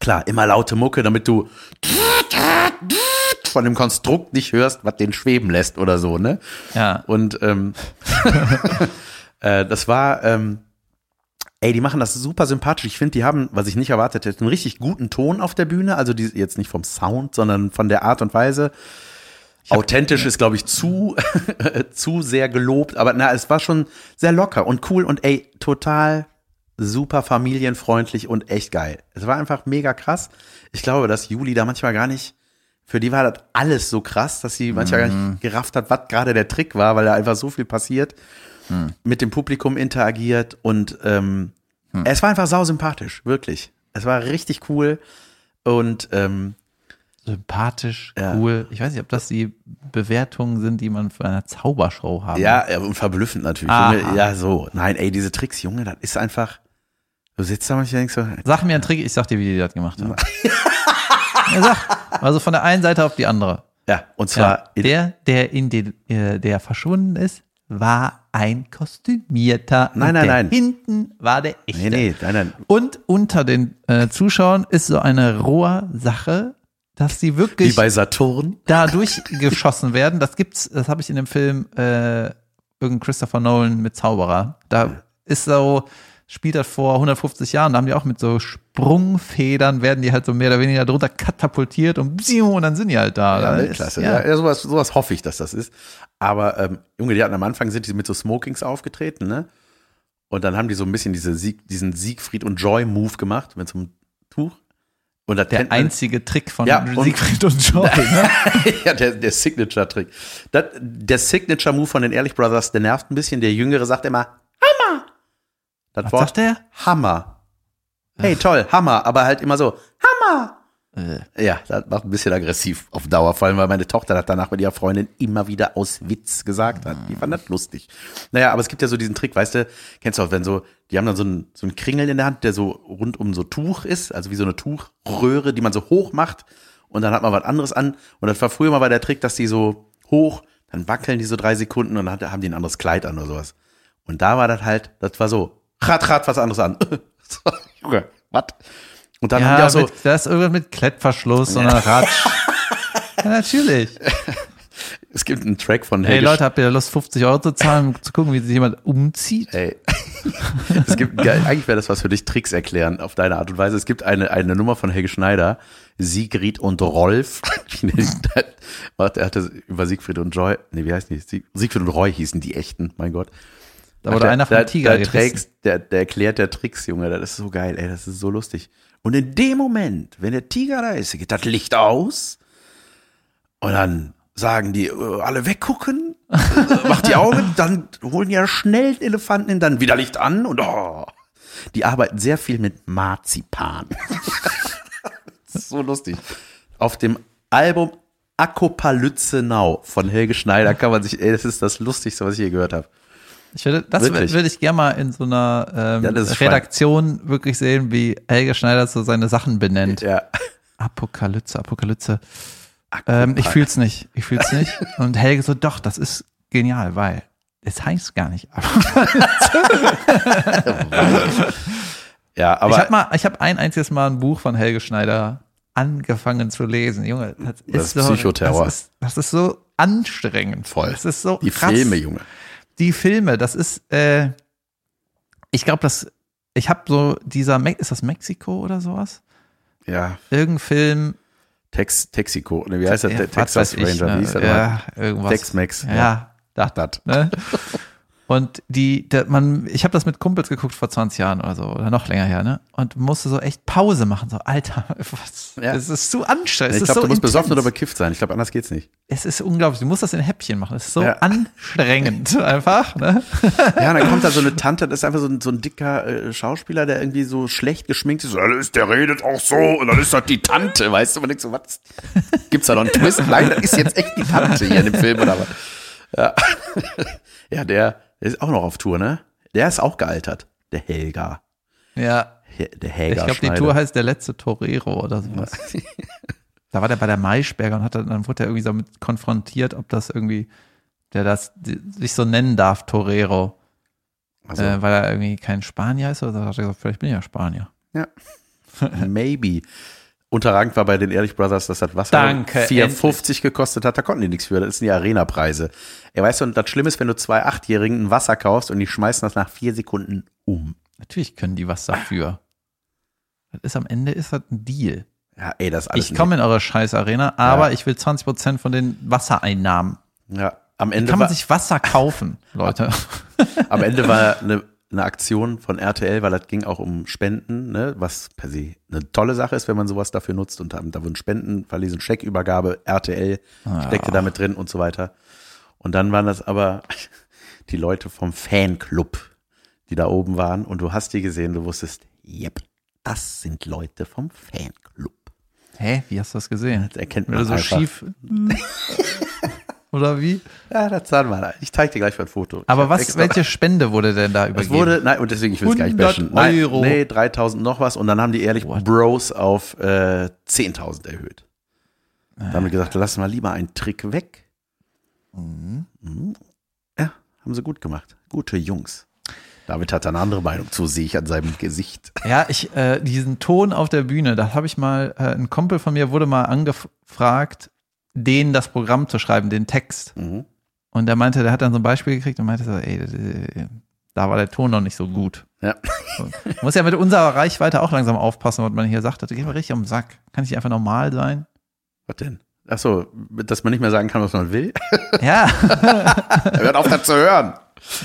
Speaker 1: klar, immer laute Mucke, damit du von dem Konstrukt nicht hörst, was den schweben lässt oder so, ne?
Speaker 2: Ja.
Speaker 1: Und ähm, [laughs] äh, das war, ähm, ey, die machen das super sympathisch. Ich finde, die haben, was ich nicht erwartet hätte, einen richtig guten Ton auf der Bühne. Also die jetzt nicht vom Sound, sondern von der Art und Weise. Authentisch ist, glaube ich, zu, [laughs] zu sehr gelobt, aber na, es war schon sehr locker und cool und ey, total super familienfreundlich und echt geil. Es war einfach mega krass. Ich glaube, dass Juli da manchmal gar nicht, für die war das alles so krass, dass sie manchmal gar nicht gerafft hat, was gerade der Trick war, weil da einfach so viel passiert, mit dem Publikum interagiert und ähm, es war einfach sau sympathisch, wirklich. Es war richtig cool und ähm,
Speaker 2: Sympathisch,
Speaker 1: Ja.
Speaker 2: cool. Ich weiß nicht, ob das die Bewertungen sind, die man für eine Zaubershow haben.
Speaker 1: Ja, und verblüffend natürlich.
Speaker 2: Aha.
Speaker 1: Ja, so. Nein, ey, diese Tricks, Junge, das ist einfach. Du sitzt da manchmal und denkst so,
Speaker 2: Sag mir einen Trick, ich sag dir, wie die das gemacht haben. [laughs] ja, sag. Also von der einen Seite auf die andere.
Speaker 1: ja, und zwar
Speaker 2: Ja, der, der in den, äh, der verschwunden ist, war ein kostümierter.
Speaker 1: Nein, nein, nein.
Speaker 2: Hinten war der echte.
Speaker 1: Nee, nee, nein, nein.
Speaker 2: Und unter den äh, Zuschauern ist so eine rohe Sache, dass sie
Speaker 1: Wie
Speaker 2: wirklich
Speaker 1: bei Saturn.
Speaker 2: da durchgeschossen werden. Das gibt's, das habe ich in dem Film äh, irgendein Christopher Nolan mit Zauberer. Da ist so, spielt das vor 150 Jahren, da haben die auch mit so Sprungfedern, werden die halt so mehr oder weniger drunter katapultiert und, bzium, und dann sind die halt da.
Speaker 1: Ja,
Speaker 2: Dann ist-
Speaker 1: klasse.
Speaker 2: Ja.
Speaker 1: Ja, sowas, sowas hoffe ich, dass das ist. Aber, ähm, Junge, die hatten am Anfang sind die mit so Smokings aufgetreten, ne? Und dann haben die so ein bisschen diese Sieg, diesen Siegfried und Joy Move gemacht mit so einem Tuch. Und das
Speaker 2: Der einzige Trick von
Speaker 1: Ja, und-
Speaker 2: Siegfried und Joy. Ne? [laughs]
Speaker 1: ja, der, der Signature-Trick. Der Signature-Move von den Ehrlich Brothers, der nervt ein bisschen. Der Jüngere sagt immer. Das
Speaker 2: Was
Speaker 1: Wort
Speaker 2: sagt der?
Speaker 1: Hammer. Hey, toll, Hammer, aber halt immer so, Hammer.
Speaker 2: Äh.
Speaker 1: Ja, das macht ein bisschen aggressiv auf Dauer, vor allem, weil meine Tochter das danach mit ihrer Freundin immer wieder aus Witz gesagt hat. Die fand das lustig. Naja, aber es gibt ja so diesen Trick, weißt du, kennst du auch, wenn so, die haben dann so einen, so einen Kringel in der Hand, der so rund um so Tuch ist, also wie so eine Tuchröhre, die man so hoch macht und dann hat man was anderes an. Und das war früher mal bei der Trick, dass die so hoch, dann wackeln die so drei Sekunden und dann haben die ein anderes Kleid an oder sowas. Und da war das halt, das war so, rat, rat, was anderes an. [laughs] So, Junge, was? Und dann haben die
Speaker 2: Ja,
Speaker 1: auch so,
Speaker 2: mit, das ist irgendwas mit Klettverschluss und einer Ratsch. [laughs] ja, natürlich.
Speaker 1: es gibt einen Track von
Speaker 2: Hey
Speaker 1: Helge
Speaker 2: Leute, habt ihr Lust, 50 Euro zu zahlen, um zu gucken, wie sich jemand umzieht?
Speaker 1: Ey. [laughs] es gibt, eigentlich wäre das was für dich, Tricks erklären auf deine Art und Weise. Es gibt eine, eine Nummer von Helge Schneider, Sigrid und Rolf. Warte, er hatte über Siegfried und Joy, nee, wie heißt die? Sieg, Siegfried und Roy hießen die echten, mein Gott.
Speaker 2: Da wurde
Speaker 1: der,
Speaker 2: einer vom
Speaker 1: der,
Speaker 2: Tiger
Speaker 1: der, trägst, der, der erklärt der Tricks, Junge, das ist so geil, ey, das ist so lustig. Und in dem Moment, wenn der Tiger da ist, geht das Licht aus und dann sagen die, äh, alle weggucken [laughs] macht die Augen, dann holen ja schnell den Elefanten hin, dann wieder Licht an und oh. Die arbeiten sehr viel mit Marzipan. [laughs] so lustig. Auf dem Album Akopalypse Now von Helge Schneider kann man sich, ey, das ist das Lustigste, was ich je gehört habe.
Speaker 2: Ich würde, das
Speaker 1: Wirklich?
Speaker 2: würde ich gerne mal in so einer ähm,
Speaker 1: Ja,
Speaker 2: Redaktion wirklich sehen, wie Helge Schneider so seine Sachen benennt.
Speaker 1: Ja.
Speaker 2: Apokalypse, Apokalypse. Ähm, ich fühl's nicht. Ich fühl's nicht. Und Helge so, doch, das ist genial, weil es heißt gar nicht [laughs]
Speaker 1: Ja, aber
Speaker 2: ich habe mal, ich habe ein einziges Mal ein Buch von Helge Schneider angefangen zu lesen. Junge, das,
Speaker 1: Das
Speaker 2: ist
Speaker 1: ist
Speaker 2: so,
Speaker 1: Psychoterror.
Speaker 2: Das ist, das ist so anstrengend.
Speaker 1: Voll.
Speaker 2: Das ist so
Speaker 1: die
Speaker 2: krass.
Speaker 1: Filme, Junge.
Speaker 2: Die Filme, das ist, äh, ich glaube, das, ich habe so dieser, Me ist das Mexiko oder sowas?
Speaker 1: Ja,
Speaker 2: Irgendein Film,
Speaker 1: Tex, Texaco, ne, wie heißt das?
Speaker 2: ja,
Speaker 1: Texas
Speaker 2: weiß ich,
Speaker 1: Ranger,
Speaker 2: ne?
Speaker 1: wie hieß der
Speaker 2: ja, irgendwas.
Speaker 1: Tex-Mex.
Speaker 2: Ja, das,
Speaker 1: Das.
Speaker 2: ne? [laughs] Und die, der, man, ich habe das mit Kumpels geguckt vor 20 Jahren oder so, oder noch länger her, ne? Und musste so echt Pause machen, so, Alter, [laughs] was,
Speaker 1: Ja.
Speaker 2: es ist zu anstrengend.
Speaker 1: Ich glaube,
Speaker 2: so
Speaker 1: du musst besoffen oder bekifft sein. Ich glaube, anders geht's nicht.
Speaker 2: Es ist unglaublich, du musst das in Häppchen machen, es ist so
Speaker 1: Ja.
Speaker 2: anstrengend [laughs] einfach, ne? [laughs]
Speaker 1: Ja, dann kommt da so eine Tante, das ist einfach so ein, so ein dicker äh, Schauspieler, der irgendwie so schlecht geschminkt ist. Ist, der redet auch so und dann ist das die Tante, weißt du? Man denkt so, was? Gibt's da noch einen Twist? Nein, das ist jetzt echt die Tante hier in dem Film oder was? Ja, ja der, der ist auch noch auf Tour, ne? Der ist auch gealtert. Der Helga.
Speaker 2: Ja,
Speaker 1: Der
Speaker 2: ich
Speaker 1: Helga
Speaker 2: glaube, die. Tour heißt Der letzte Torero oder sowas. [laughs] Da war der bei der Maischberger und hat dann, dann wurde er irgendwie damit konfrontiert, ob das irgendwie, der das sich so nennen darf, Torero.
Speaker 1: Also,
Speaker 2: äh, weil er irgendwie kein Spanier ist oder so, hat er gesagt, vielleicht bin ich ja Spanier.
Speaker 1: ja. [laughs] Maybe. Unterragend war bei den Ehrlich Brothers, dass das Wasser
Speaker 2: Danke,
Speaker 1: 4,50 gekostet hat. Da konnten die nichts für. Das sind die Arena-Preise. Ja, weißt du, und das Schlimme ist, wenn du zwei Achtjährigen ein Wasser kaufst und die schmeißen das nach vier Sekunden um.
Speaker 2: Natürlich können die was dafür. Das ist am Ende ist das ein Deal.
Speaker 1: Ja, ey, das ist alles.
Speaker 2: Ich komme in eure scheiß Arena, aber ich will 20 Prozent von den Wassereinnahmen.
Speaker 1: Ja, am Ende,
Speaker 2: Kann man sich Wasser kaufen, [laughs] Leute?
Speaker 1: am Ende war eine, eine Aktion von RTL, weil das ging auch um Spenden, ne, was per se eine tolle Sache ist, wenn man sowas dafür nutzt. Und da, da wurden Spenden verlesen, Scheckübergabe, RTL steckte damit drin und so weiter. Und dann waren das aber [laughs] die Leute vom Fanclub, die da oben waren. Und du hast die gesehen, du wusstest, yep, das sind Leute vom Fanclub.
Speaker 2: Hä? Wie hast du das gesehen?
Speaker 1: Das erkennt man
Speaker 2: du so
Speaker 1: einfach.
Speaker 2: schief. [laughs] Oder wie?
Speaker 1: Ja, das sahen wir. Ich zeig dir gleich mal ein Foto. Ich
Speaker 2: Aber was,
Speaker 1: extra-
Speaker 2: welche Spende wurde denn da
Speaker 1: Es
Speaker 2: übergeben?
Speaker 1: wurde, nein, und deswegen, ich will es gar nicht
Speaker 2: 100
Speaker 1: bashen. Nein,
Speaker 2: Euro.
Speaker 1: nee, 3000 noch was. Und dann haben die ehrlich
Speaker 2: What?
Speaker 1: Bros auf äh, 10.000 erhöht. Da haben wir gesagt, lass mal lieber einen Trick weg. Mhm. Ja, haben sie gut gemacht. Gute Jungs. David hat eine andere Meinung zu, sehe ich an seinem Gesicht.
Speaker 2: Ja, ich, äh, diesen Ton auf der Bühne, da habe ich mal, äh, ein Kumpel von mir wurde mal angefragt, denen das Programm zu schreiben, den Text.
Speaker 1: Mhm.
Speaker 2: Und der meinte, der hat dann so ein Beispiel gekriegt und meinte so, ey, äh, da war der Ton noch nicht so gut.
Speaker 1: Ja.
Speaker 2: Man muss ja mit unserer Reichweite auch langsam aufpassen, was man hier sagt. Das geht mir richtig am Sack. Kann ich einfach normal sein?
Speaker 1: Was denn? Ach so, dass man nicht mehr sagen kann, was man will. [laughs]
Speaker 2: Ja,
Speaker 1: Er hört auf, das zu hören.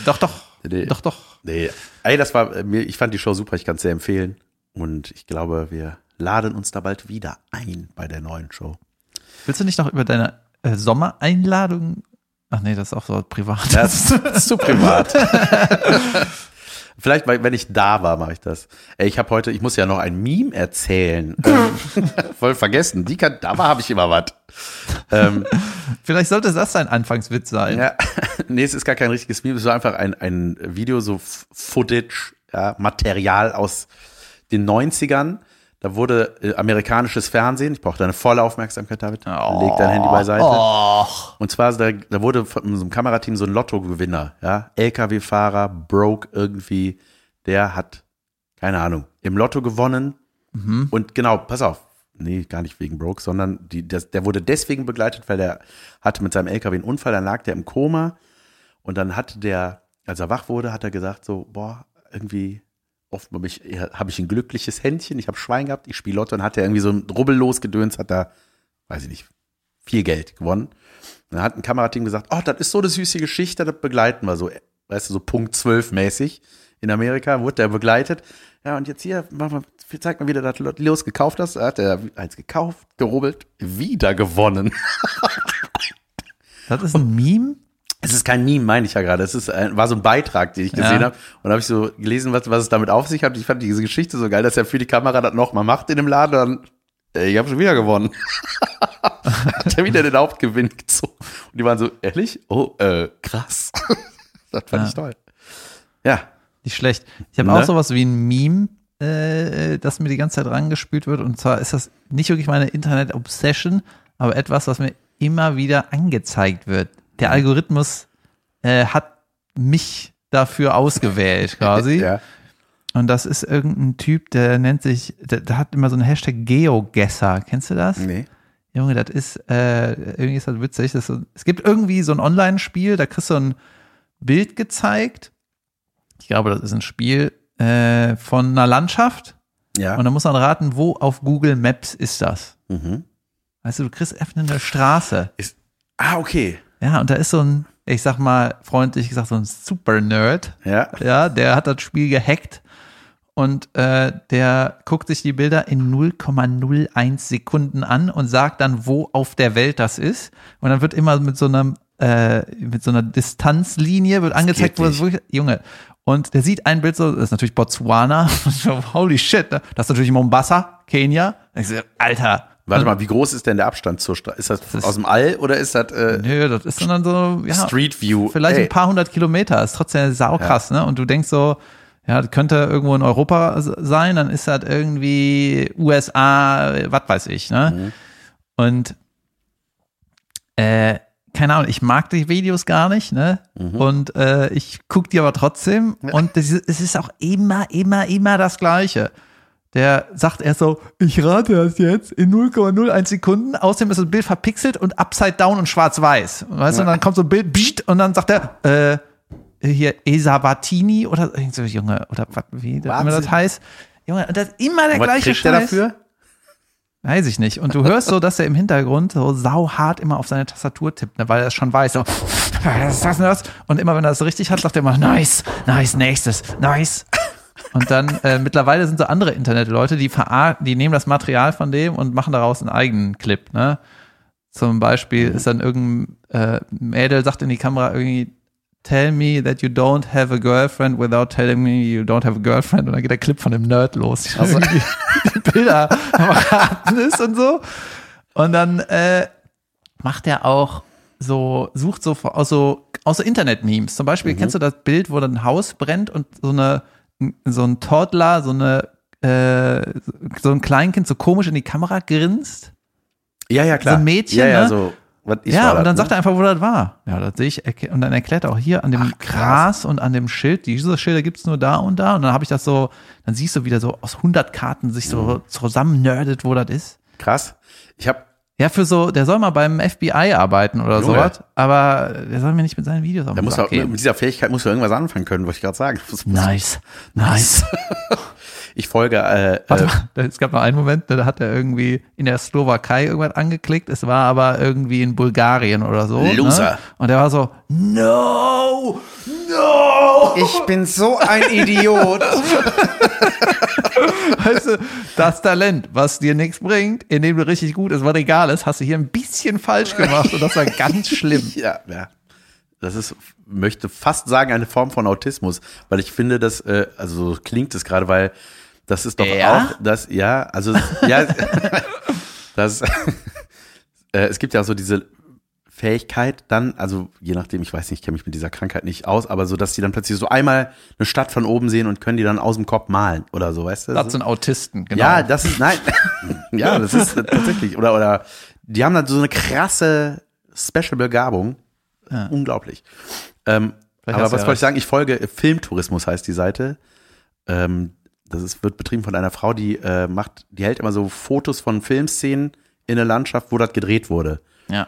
Speaker 2: doch, doch.
Speaker 1: Nee.
Speaker 2: Doch, doch.
Speaker 1: Nee, ey, das war, mir- ich fand die Show super, ich kann es sehr empfehlen. Und ich glaube, wir laden uns da bald wieder ein bei der neuen Show.
Speaker 2: Willst du nicht noch über deine äh, Sommereinladung? Ach nee, das ist auch so privat.
Speaker 1: Das ist zu privat. [laughs] Vielleicht, wenn ich da war, mache ich das. Ey, ich habe heute, ich muss ja noch ein Meme erzählen. ähm, [laughs] voll vergessen. Die kann, da war habe ich immer was. Ähm,
Speaker 2: Vielleicht sollte das ein Anfangswitz sein.
Speaker 1: ja, [laughs] nee, es ist gar kein richtiges Meme. Es war einfach ein, ein Video, so Footage, ja, Material aus den 90ern. Da wurde äh, amerikanisches Fernsehen, ich brauche deine volle Aufmerksamkeit, David. Leg dein Handy beiseite.
Speaker 2: Och.
Speaker 1: Und zwar, da, da wurde von einem Kamerateam so ein Lottogewinner, ja, LKW-Fahrer, broke irgendwie, der hat, keine Ahnung, im Lotto gewonnen. Und genau, pass auf, nee, gar nicht wegen broke, sondern die, das, der wurde deswegen begleitet, weil der hatte mit seinem LKW einen Unfall, dann lag der im Koma und dann hatte der, als er wach wurde, hat er gesagt so, boah, irgendwie oft habe ich, hab ich ein glückliches Händchen, ich habe Schwein gehabt, ich spiele Lotto und hat er irgendwie so ein rubbellos gedöns, hat da, weiß ich nicht, viel Geld gewonnen. Und dann hat ein Kamerateam gesagt, oh, das ist so eine süße Geschichte, das begleiten wir so, weißt du, so Punkt 12 mäßig. In Amerika wurde der begleitet. Ja, und jetzt hier, mach mal, zeig mal, wie du das Los gekauft hast. Da hat er eins gekauft, gerubbelt, wieder gewonnen.
Speaker 2: Das ist ein Meme?
Speaker 1: Es ist kein Meme, meine ich ja gerade. Es ist ein, war so ein Beitrag, den ich gesehen
Speaker 2: Ja.
Speaker 1: habe. Und habe ich so gelesen, was, was es damit auf sich hat. Ich fand diese Geschichte so geil, dass er für die Kamera das nochmal macht in dem Laden. Dann, äh, ich habe schon wieder gewonnen. [laughs] hat er wieder den Hauptgewinn gezogen. Und die waren so, ehrlich? Oh, äh, krass. [laughs] das fand
Speaker 2: Ja.
Speaker 1: ich toll. Ja.
Speaker 2: Nicht schlecht. Ich habe
Speaker 1: Ne?
Speaker 2: auch sowas wie ein Meme, äh, das mir die ganze Zeit rangespült wird. Und zwar ist das nicht wirklich meine Internet-Obsession, aber etwas, was mir immer wieder angezeigt wird. Der Algorithmus äh, hat mich dafür ausgewählt, [laughs] quasi.
Speaker 1: Ja.
Speaker 2: Und das ist irgendein Typ, der nennt sich, der, der hat immer so einen Hashtag Geogesser. Kennst du das?
Speaker 1: Nee.
Speaker 2: Junge, das ist, äh, irgendwie ist das witzig. Das ist es gibt irgendwie so ein Online-Spiel, da kriegst du ein Bild gezeigt. Ich glaube, das ist ein Spiel äh, von einer Landschaft.
Speaker 1: Ja.
Speaker 2: Und dann muss man raten, wo auf Google Maps ist das.
Speaker 1: Mhm.
Speaker 2: Weißt du, du kriegst einfach eine Straße.
Speaker 1: Ist, ah, okay.
Speaker 2: Ja, und da ist so ein, ich sag mal freundlich gesagt, so ein Super-Nerd.
Speaker 1: Ja.
Speaker 2: Ja, der hat das Spiel gehackt und äh, der guckt sich die Bilder in 0,01 Sekunden an und sagt dann, wo auf der Welt das ist. Und dann wird immer mit so einem äh, mit so einer Distanzlinie wird angezeigt, wo das wirklich, Junge. Und der sieht ein Bild so, das ist natürlich Botswana. [laughs] Holy shit, ne? das ist natürlich Mombasa, Kenia. Und ich so, Alter.
Speaker 1: Warte mal, wie groß ist denn der Abstand zur Straße? Ist das,
Speaker 2: ist-
Speaker 1: aus dem All oder ist das äh,
Speaker 2: Nö, das ist dann so, ja.
Speaker 1: Street View?
Speaker 2: vielleicht
Speaker 1: Ey.
Speaker 2: ein paar hundert Kilometer, ist trotzdem saukrass, ne? Und du denkst so, ja, das könnte irgendwo in Europa sein, dann ist das irgendwie USA, was weiß ich, ne? Und äh, keine Ahnung, ich mag die Videos gar nicht, ne? Und äh, ich guck die aber trotzdem und das, es ist auch immer, immer, immer das Gleiche. Der sagt erst so, ich rate das jetzt in 0,01 Sekunden. Außerdem ist das Bild verpixelt und upside down und schwarz-weiß. Weißt du, und dann kommt so ein Bild, pssst, und dann sagt er, äh, hier Esabatini oder so Junge, oder was, wie das immer das heißt. Junge, und das ist immer der
Speaker 1: Und was
Speaker 2: gleiche
Speaker 1: kriegt der
Speaker 2: Scheiß.
Speaker 1: dafür?
Speaker 2: Weiß ich nicht. Und du hörst so, dass er im Hintergrund so sauhart immer auf seine Tastatur tippt, ne, weil er es schon weiß. So, das ist das und das. Und immer wenn er das richtig hat, sagt er immer, nice, nice, nächstes, nice. Und dann äh, mittlerweile sind so andere Internetleute, die verar die nehmen das Material von dem und machen daraus einen eigenen Clip. Ne? Zum Beispiel ist dann irgendein äh, Mädel sagt in die Kamera irgendwie, tell me that you don't have a girlfriend without telling me you don't have a girlfriend. Und dann geht der Clip von dem Nerd los.
Speaker 1: Also-
Speaker 2: die, die Bilder am Raten ist und so. Und dann äh, macht er auch so, sucht so aus so, aus so Internet-Memes. Zum Beispiel, kennst du das Bild, wo dann ein Haus brennt und so eine, so ein Toddler, so eine, äh, so ein Kleinkind so komisch in die Kamera grinst?
Speaker 1: Ja, ja, klar.
Speaker 2: So ein Mädchen,
Speaker 1: Ja, ja,
Speaker 2: ne?
Speaker 1: so.
Speaker 2: Ja, und
Speaker 1: das,
Speaker 2: dann
Speaker 1: ne?
Speaker 2: sagt er einfach, wo das war. Ja, das sehe ich. Und dann erklärt er auch hier an dem
Speaker 1: Ach.
Speaker 2: Gras und an dem Schild, diese Schilder gibt's nur da und da. Und dann habe ich das so, dann siehst du wieder so aus 100 Karten sich so
Speaker 1: Mhm.
Speaker 2: zusammen nerdet, wo das ist.
Speaker 1: Krass. Ich habe
Speaker 2: Ja, für so, der soll mal beim FBI arbeiten oder
Speaker 1: Junge.
Speaker 2: sowas, aber der soll mir nicht mit seinen Videos
Speaker 1: Da
Speaker 2: den
Speaker 1: muss
Speaker 2: Sack
Speaker 1: auch, mit dieser Fähigkeit musst du irgendwas anfangen können, was ich gerade sagen. [laughs] Muss-
Speaker 2: Nice, nice. [laughs]
Speaker 1: Ich folge, äh,
Speaker 2: Warte
Speaker 1: äh,
Speaker 2: mal, es gab noch einen Moment, da hat er irgendwie in der Slowakei irgendwas angeklickt. Es war aber irgendwie in Bulgarien oder so.
Speaker 1: Loser.
Speaker 2: Ne? Und der war so, no, no.
Speaker 1: ich bin so ein Idiot. [laughs]
Speaker 2: Weißt du, das Talent, was dir nichts bringt, indem du richtig gut ist, was egal ist, hast du hier ein bisschen falsch gemacht und das war ganz schlimm. [laughs]
Speaker 1: ja, ja. Das ist, möchte fast sagen, eine Form von Autismus, weil ich finde, dass, äh, also so klingt es gerade, weil das ist doch
Speaker 2: Ja?
Speaker 1: auch, das, ja, also, ja, [laughs] das, [laughs] äh, es gibt ja auch so diese Fähigkeit dann, also je nachdem, ich weiß nicht, ich kenne mich mit dieser Krankheit nicht aus, aber so, dass die dann plötzlich so einmal eine Stadt von oben sehen und können die dann aus dem Kopf malen oder so, weißt du?
Speaker 2: Das sind Autisten, genau.
Speaker 1: Ja, das ist, nein, [laughs] ja, das ist tatsächlich, oder, oder, die haben dann so eine krasse Special-Begabung.
Speaker 2: Ja.
Speaker 1: Unglaublich. Ähm, aber was
Speaker 2: ja
Speaker 1: wollte ich sagen? Ich folge Filmtourismus heißt die Seite. Ähm, das ist, wird betrieben von einer Frau, die äh, macht, die hält immer so Fotos von Filmszenen in der Landschaft, wo das gedreht wurde.
Speaker 2: Ja.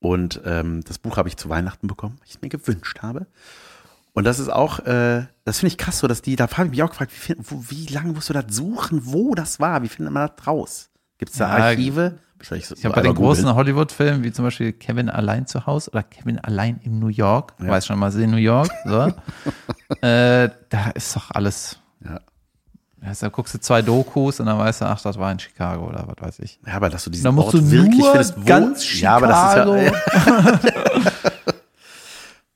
Speaker 1: Und ähm, das Buch habe ich zu Weihnachten bekommen, weil ich es mir gewünscht habe. Und das ist auch, äh, das finde ich krass so, dass die, da habe ich mich auch gefragt, wie, find- wo, wie lange musst du das suchen, wo das war? Wie findet man das raus? Gibt es da
Speaker 2: Ja,
Speaker 1: Archive? Wahrscheinlich so,
Speaker 2: Ich habe bei den großen. Hollywood-Filmen, wie zum Beispiel Kevin allein zu Hause oder Kevin allein in New York,
Speaker 1: Ja.
Speaker 2: weiß schon mal, in New York, so. [laughs] äh, da ist doch alles.
Speaker 1: Ja.
Speaker 2: Da guckst du zwei Dokus und dann weißt du, ach, das war in Chicago oder was weiß ich.
Speaker 1: Ja, aber dass du diesen
Speaker 2: Da musst
Speaker 1: Ort
Speaker 2: du
Speaker 1: wirklich
Speaker 2: nur
Speaker 1: findest, wo,
Speaker 2: ganz
Speaker 1: ja, aber das ist ja,
Speaker 2: Chicago. [laughs]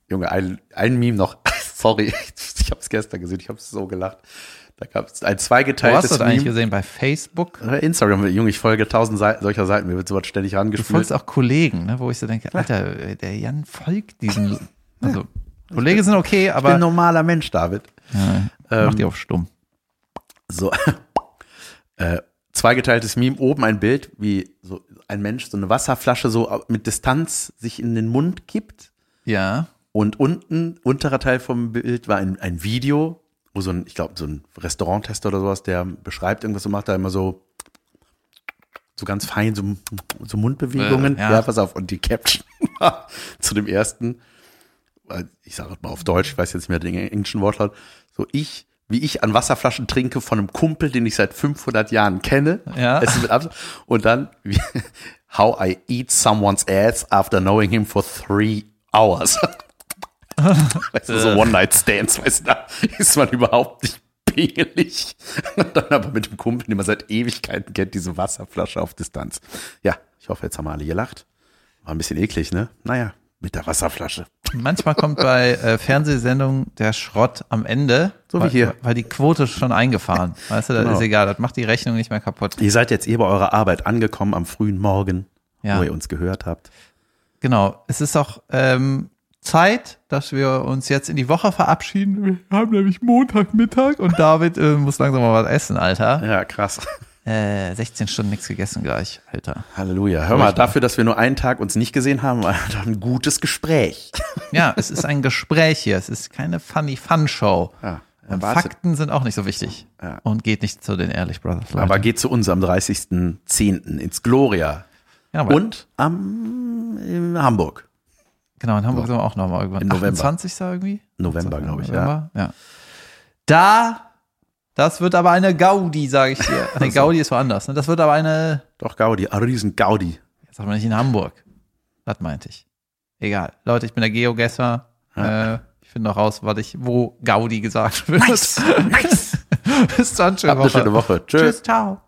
Speaker 1: Junge, ein, ein Meme noch. [laughs] Sorry, ich habe es gestern gesehen, ich habe so gelacht. Da gab es ein
Speaker 2: Wo
Speaker 1: zweigeteiltes
Speaker 2: hast du das eigentlich gesehen? Bei Facebook?
Speaker 1: Äh, Instagram, Junge, ich folge tausend Seiten, solcher Seiten, mir wird sowas ständig
Speaker 2: Du
Speaker 1: rangespielt.
Speaker 2: folgst auch Kollegen, ne, wo ich so denke, Alter, der Jan folgt diesen. Also, Kollegen sind okay,
Speaker 1: ich bin
Speaker 2: aber
Speaker 1: ein normaler Mensch, David.
Speaker 2: ja,
Speaker 1: Ähm,
Speaker 2: mach die auf stumm.
Speaker 1: So, [laughs] äh, zweigeteiltes Meme, oben ein Bild, wie so ein Mensch so eine Wasserflasche so mit Distanz sich in den Mund kippt.
Speaker 2: Ja.
Speaker 1: Und unten, unterer Teil vom Bild war ein, ein Video, wo so ein, ich glaube, so ein Restauranttester oder sowas, der beschreibt irgendwas und macht da immer so, so ganz fein, so, so Mundbewegungen.
Speaker 2: Äh, ja.
Speaker 1: ja. pass auf. Und die Caption war [laughs] zu dem ersten, ich sage mal auf Deutsch, ich weiß jetzt nicht mehr den englischen Wortlaut, so ich, wie ich an Wasserflaschen trinke von einem Kumpel, den ich seit 500 Jahren kenne.
Speaker 2: Ja.
Speaker 1: Und dann, wie, [laughs] how I eat someone's ass after knowing him for three hours. [laughs] weißt du, so One-Night-Stands, weißt du, da ist man überhaupt nicht pingelig. [laughs] Und dann aber mit dem Kumpel, den man seit Ewigkeiten kennt, diese Wasserflasche auf Distanz. Ja, ich hoffe, jetzt haben wir alle gelacht. War ein bisschen eklig, ne? Naja, mit der Wasserflasche.
Speaker 2: Manchmal kommt bei äh, Fernsehsendungen der Schrott am Ende.
Speaker 1: So wie
Speaker 2: weil,
Speaker 1: hier.
Speaker 2: Weil die Quote schon eingefahren. Weißt du, das
Speaker 1: Genau.
Speaker 2: ist egal, das macht die Rechnung nicht mehr kaputt.
Speaker 1: Ihr seid jetzt eh bei eurer Arbeit angekommen am frühen Morgen,
Speaker 2: Ja.
Speaker 1: wo ihr uns gehört habt.
Speaker 2: Genau. Es ist auch ähm, Zeit, dass wir uns jetzt in die Woche verabschieden. Wir haben nämlich Montagmittag und David äh, muss langsam mal was essen, Alter.
Speaker 1: Ja, krass.
Speaker 2: Äh, 16 Stunden nichts gegessen gleich, Alter.
Speaker 1: Halleluja. Hör mal, dafür, dass wir nur einen Tag uns nicht gesehen haben, war [laughs] das ein gutes Gespräch. [laughs]
Speaker 2: Ja, es ist ein Gespräch hier. Es ist keine funny fun Show.
Speaker 1: Ja,
Speaker 2: Und. Fakten sind auch nicht so wichtig.
Speaker 1: Ja.
Speaker 2: Und geht nicht zu den Ehrlich Brothers. Leute.
Speaker 1: Aber geht zu uns am 30.10. ins Gloria.
Speaker 2: ja,
Speaker 1: Und am in Hamburg.
Speaker 2: Genau, in Hamburg sind wir auch nochmal irgendwann.
Speaker 1: Im November.
Speaker 2: 28. irgendwie?
Speaker 1: November, glaube ich,
Speaker 2: November? ja. Da, das wird aber eine Gaudi, sage ich dir. [laughs] Nee, Gaudi ist woanders. Ne? Das wird aber eine,
Speaker 1: Doch, Gaudi, ein riesen Gaudi.
Speaker 2: jetzt sagt man nicht in Hamburg. Das meinte ich. Egal. Leute, ich bin der Geogesser. Äh, ich finde noch raus, was ich, wo Gaudi gesagt wird.
Speaker 1: Nice. [laughs]
Speaker 2: Bis dann, schöne
Speaker 1: Habt eine
Speaker 2: Woche.
Speaker 1: schöne Woche. Tschüss.
Speaker 2: Tschüss, ciao.